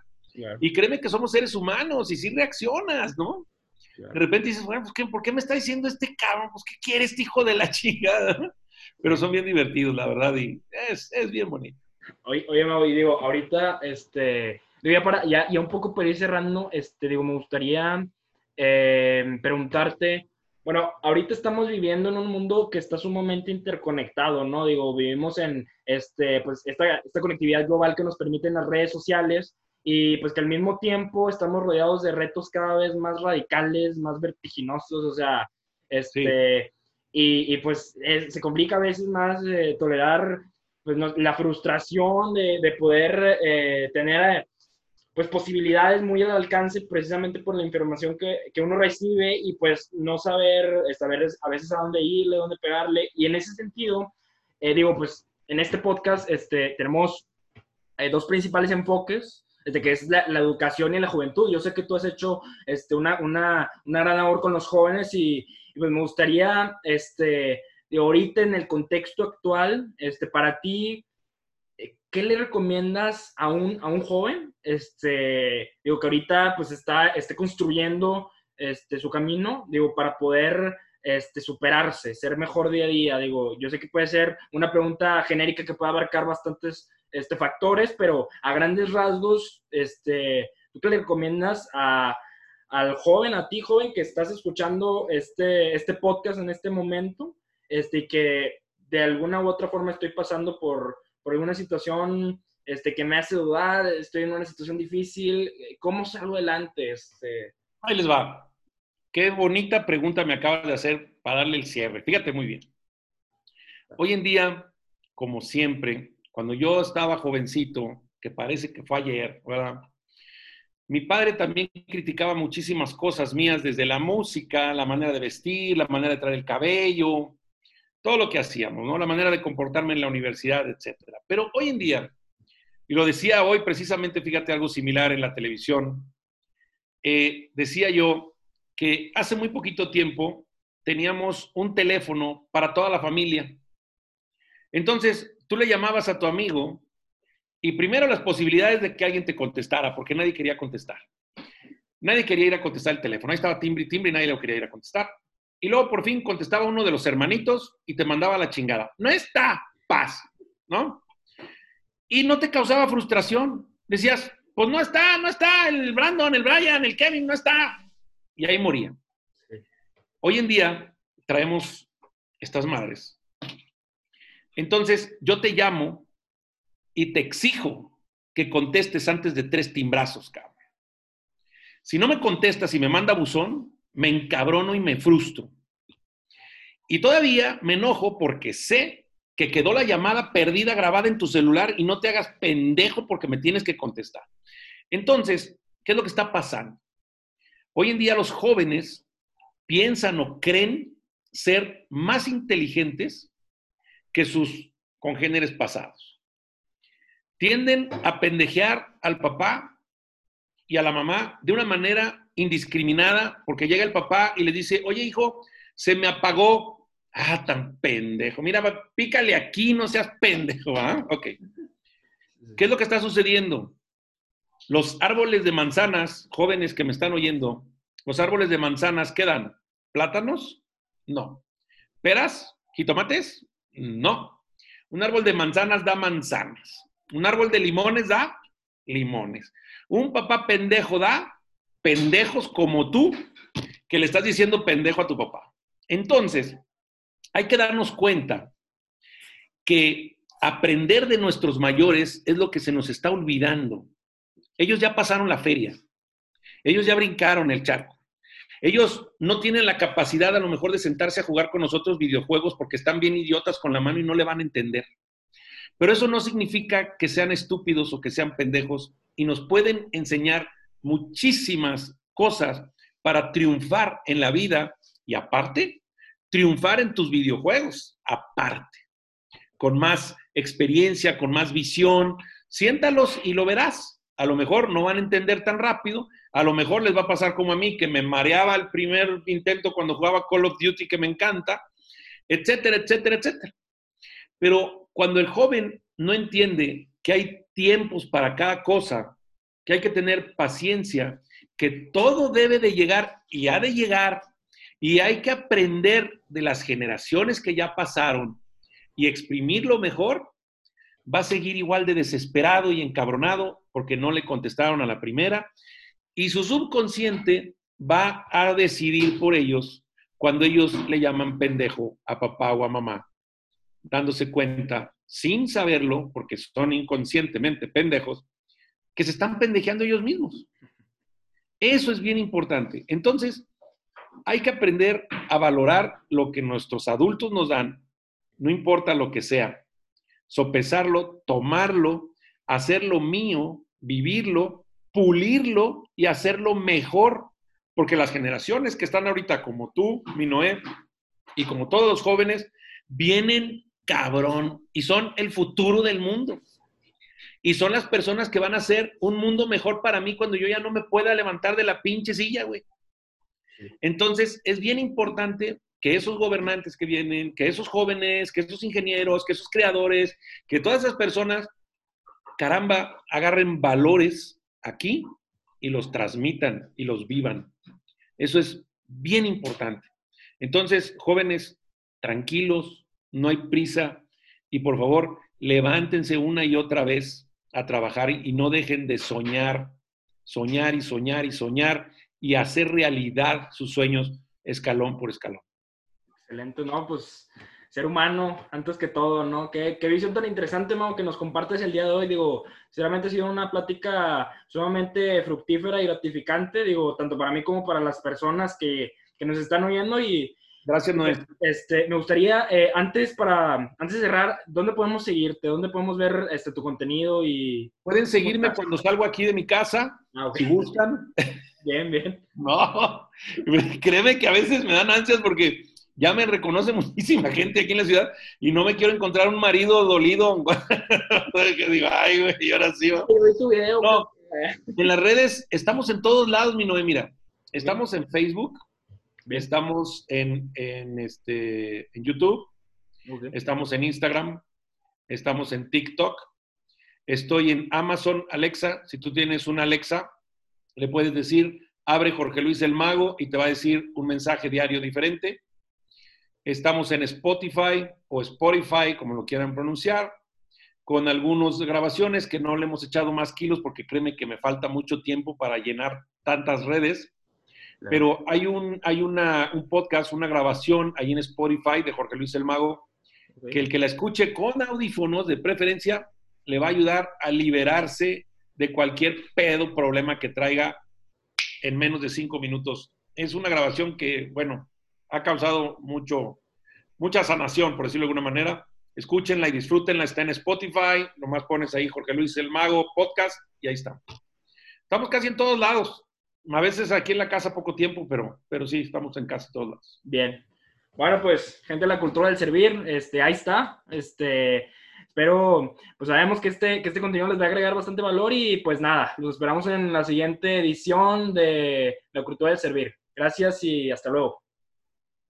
Y créeme que somos seres humanos y sí reaccionas, ¿no? De repente dices, bueno, pues ¿por qué me está diciendo este cabrón? Pues ¿qué quiere este hijo de la chingada? Pero son bien divertidos, la verdad, y es, es bien bonito. Oye, oye, Mau, y digo, ahorita, este, ya, para, ya, ya un poco para ir cerrando, este, digo, me gustaría eh, preguntarte, bueno, ahorita estamos viviendo en un mundo que está sumamente interconectado, ¿no? Digo, vivimos en este, pues, esta, esta conectividad global que nos permiten las redes sociales y pues que al mismo tiempo estamos rodeados de retos cada vez más radicales, más vertiginosos, o sea, este, y, y, pues se complica a veces más eh, tolerar pues, la frustración de, de poder eh, tener pues posibilidades muy al alcance precisamente por la información que, que uno recibe y pues no saber, saber a veces a dónde irle, dónde pegarle. Y en ese sentido, eh, digo, pues en este podcast este, tenemos eh, dos principales enfoques, desde que es la, educación y la juventud. Yo sé que tú has hecho este, una, una, una gran labor con los jóvenes y, y, pues me gustaría, este, de ahorita en el contexto actual, este, para ti, ¿qué le recomiendas a un, a un joven? Este, digo, que ahorita pues está, esté construyendo este, su camino, digo, para poder este, superarse, ser mejor día a día. Digo, yo sé que puede ser una pregunta genérica que puede abarcar bastantes este, factores, pero a grandes rasgos, este, ¿tú qué le recomiendas a, al joven, a ti joven que estás escuchando este, este podcast en este momento, este, que de alguna u otra forma estoy pasando por, por alguna situación este, que me hace dudar, estoy en una situación difícil, ¿cómo salgo adelante? Este? Ahí les va. Qué bonita pregunta me acabas de hacer para darle el cierre. Fíjate muy bien. Hoy en día, como siempre, cuando yo estaba jovencito, que parece que fue ayer, ¿verdad? Mi padre también criticaba muchísimas cosas mías, desde la música, la manera de vestir, la manera de traer el cabello, todo lo que hacíamos, ¿no? La manera de comportarme en la universidad, etcétera. Pero hoy en día, y lo decía hoy precisamente, fíjate algo similar en la televisión, eh, decía yo que hace muy poquito tiempo teníamos un teléfono para toda la familia. Entonces, tú le llamabas a tu amigo y primero las posibilidades de que alguien te contestara, porque nadie quería contestar. Nadie quería ir a contestar el teléfono. Ahí estaba timbre y timbre y nadie lo quería ir a contestar. Y luego por fin contestaba uno de los hermanitos y te mandaba la chingada. No está, paz, ¿no? Y no te causaba frustración. Decías, pues no está, no está, el Brandon, el Brian, el Kevin, no está. Y ahí moría. Hoy en día traemos estas madres. Entonces, yo te llamo y te exijo que contestes antes de tres timbrazos, cabrón. Si no me contestas y me manda buzón, me encabrono y me frustro. Y todavía me enojo porque sé que quedó la llamada perdida grabada en tu celular y no te hagas pendejo porque me tienes que contestar. Entonces, ¿qué es lo que está pasando? Hoy en día los jóvenes piensan o creen ser más inteligentes que sus congéneres pasados. Tienden a pendejear al papá y a la mamá de una manera indiscriminada porque llega el papá y le dice, oye hijo, se me apagó. Ah, tan pendejo. Mira, pícale aquí, no seas pendejo. ¿ah? Ok. ¿Qué es lo que está sucediendo? Los árboles de manzanas, jóvenes que me están oyendo, los árboles de manzanas quedan plátanos, no. ¿Peras? ¿Jitomates? No. Un árbol de manzanas da manzanas. Un árbol de limones da limones. Un papá pendejo da pendejos como tú que le estás diciendo pendejo a tu papá. Entonces, hay que darnos cuenta que aprender de nuestros mayores es lo que se nos está olvidando. Ellos ya pasaron la feria. Ellos ya brincaron el charco. Ellos no tienen la capacidad a lo mejor de sentarse a jugar con nosotros videojuegos porque están bien idiotas con la mano y no le van a entender. Pero eso no significa que sean estúpidos o que sean pendejos y nos pueden enseñar muchísimas cosas para triunfar en la vida y aparte, triunfar en tus videojuegos, aparte, con más experiencia, con más visión. Siéntalos y lo verás a lo mejor no van a entender tan rápido, a lo mejor les va a pasar como a mí, que me mareaba el primer intento cuando jugaba Call of Duty, que me encanta, etcétera, etcétera, etcétera. Pero cuando el joven no entiende que hay tiempos para cada cosa, que hay que tener paciencia, que todo debe de llegar y ha de llegar, y hay que aprender de las generaciones que ya pasaron y exprimirlo mejor, va a seguir igual de desesperado y encabronado porque no le contestaron a la primera y su subconsciente va a decidir por ellos cuando ellos le llaman pendejo a papá o a mamá, dándose cuenta, sin saberlo, porque son inconscientemente pendejos, que se están pendejeando ellos mismos. Eso es bien importante. Entonces, hay que aprender a valorar lo que nuestros adultos nos dan, no importa lo que sea sopesarlo, tomarlo, hacerlo mío, vivirlo, pulirlo y hacerlo mejor. Porque las generaciones que están ahorita, como tú, mi Noé, y como todos los jóvenes, vienen cabrón y son el futuro del mundo. Y son las personas que van a hacer un mundo mejor para mí cuando yo ya no me pueda levantar de la pinche silla, güey. Entonces, es bien importante que esos gobernantes que vienen, que esos jóvenes, que esos ingenieros, que esos creadores, que todas esas personas, caramba, agarren valores aquí y los transmitan y los vivan. Eso es bien importante. Entonces, jóvenes, tranquilos, no hay prisa y por favor, levántense una y otra vez a trabajar y no dejen de soñar, soñar y soñar y soñar y hacer realidad sus sueños escalón por escalón. Excelente, no, pues ser humano antes que todo, ¿no? Qué, qué visión tan interesante, Mau, que nos compartes el día de hoy. Digo, sinceramente ha sido una plática sumamente fructífera y gratificante, digo, tanto para mí como para las personas que, que nos están oyendo y... Gracias, Noé. Este, me gustaría, eh, antes, para, antes de cerrar, ¿dónde podemos seguirte? ¿Dónde podemos ver este, tu contenido? y Pueden seguirme cuando salgo aquí de mi casa, ah, si gustan. Bien, bien. No, créeme que a veces me dan ansias porque ya me reconoce muchísima gente aquí en la ciudad y no me quiero encontrar un marido dolido. que digo, ay, güey, y ahora sí. No, en las redes, estamos en todos lados, mi Noé, mira. Estamos en Facebook, estamos en, este, en YouTube, estamos en Instagram, estamos en TikTok, estoy en Amazon Alexa. Si tú tienes una Alexa, le puedes decir, abre Jorge Luis el Mago y te va a decir un mensaje diario diferente. Estamos en Spotify o Spotify, como lo quieran pronunciar, con algunas grabaciones que no le hemos echado más kilos porque créeme que me falta mucho tiempo para llenar tantas redes. Pero hay, un, hay una, un podcast, una grabación ahí en Spotify de Jorge Luis El Mago, que el que la escuche con audífonos de preferencia le va a ayudar a liberarse de cualquier pedo, problema que traiga en menos de cinco minutos. Es una grabación que, bueno, ha causado mucho, mucha sanación, por decirlo de alguna manera. Escúchenla y disfrútenla, está en Spotify, nomás pones ahí Jorge Luis el Mago Podcast y ahí está. Estamos casi en todos lados. A veces aquí en la casa poco tiempo, pero, pero sí, estamos en casi todos lados. Bien. Bueno, pues, gente de la cultura del servir, este, ahí está. Este, espero, pues sabemos que este, que este contenido les va a agregar bastante valor y pues nada, los esperamos en la siguiente edición de la cultura del servir. Gracias y hasta luego.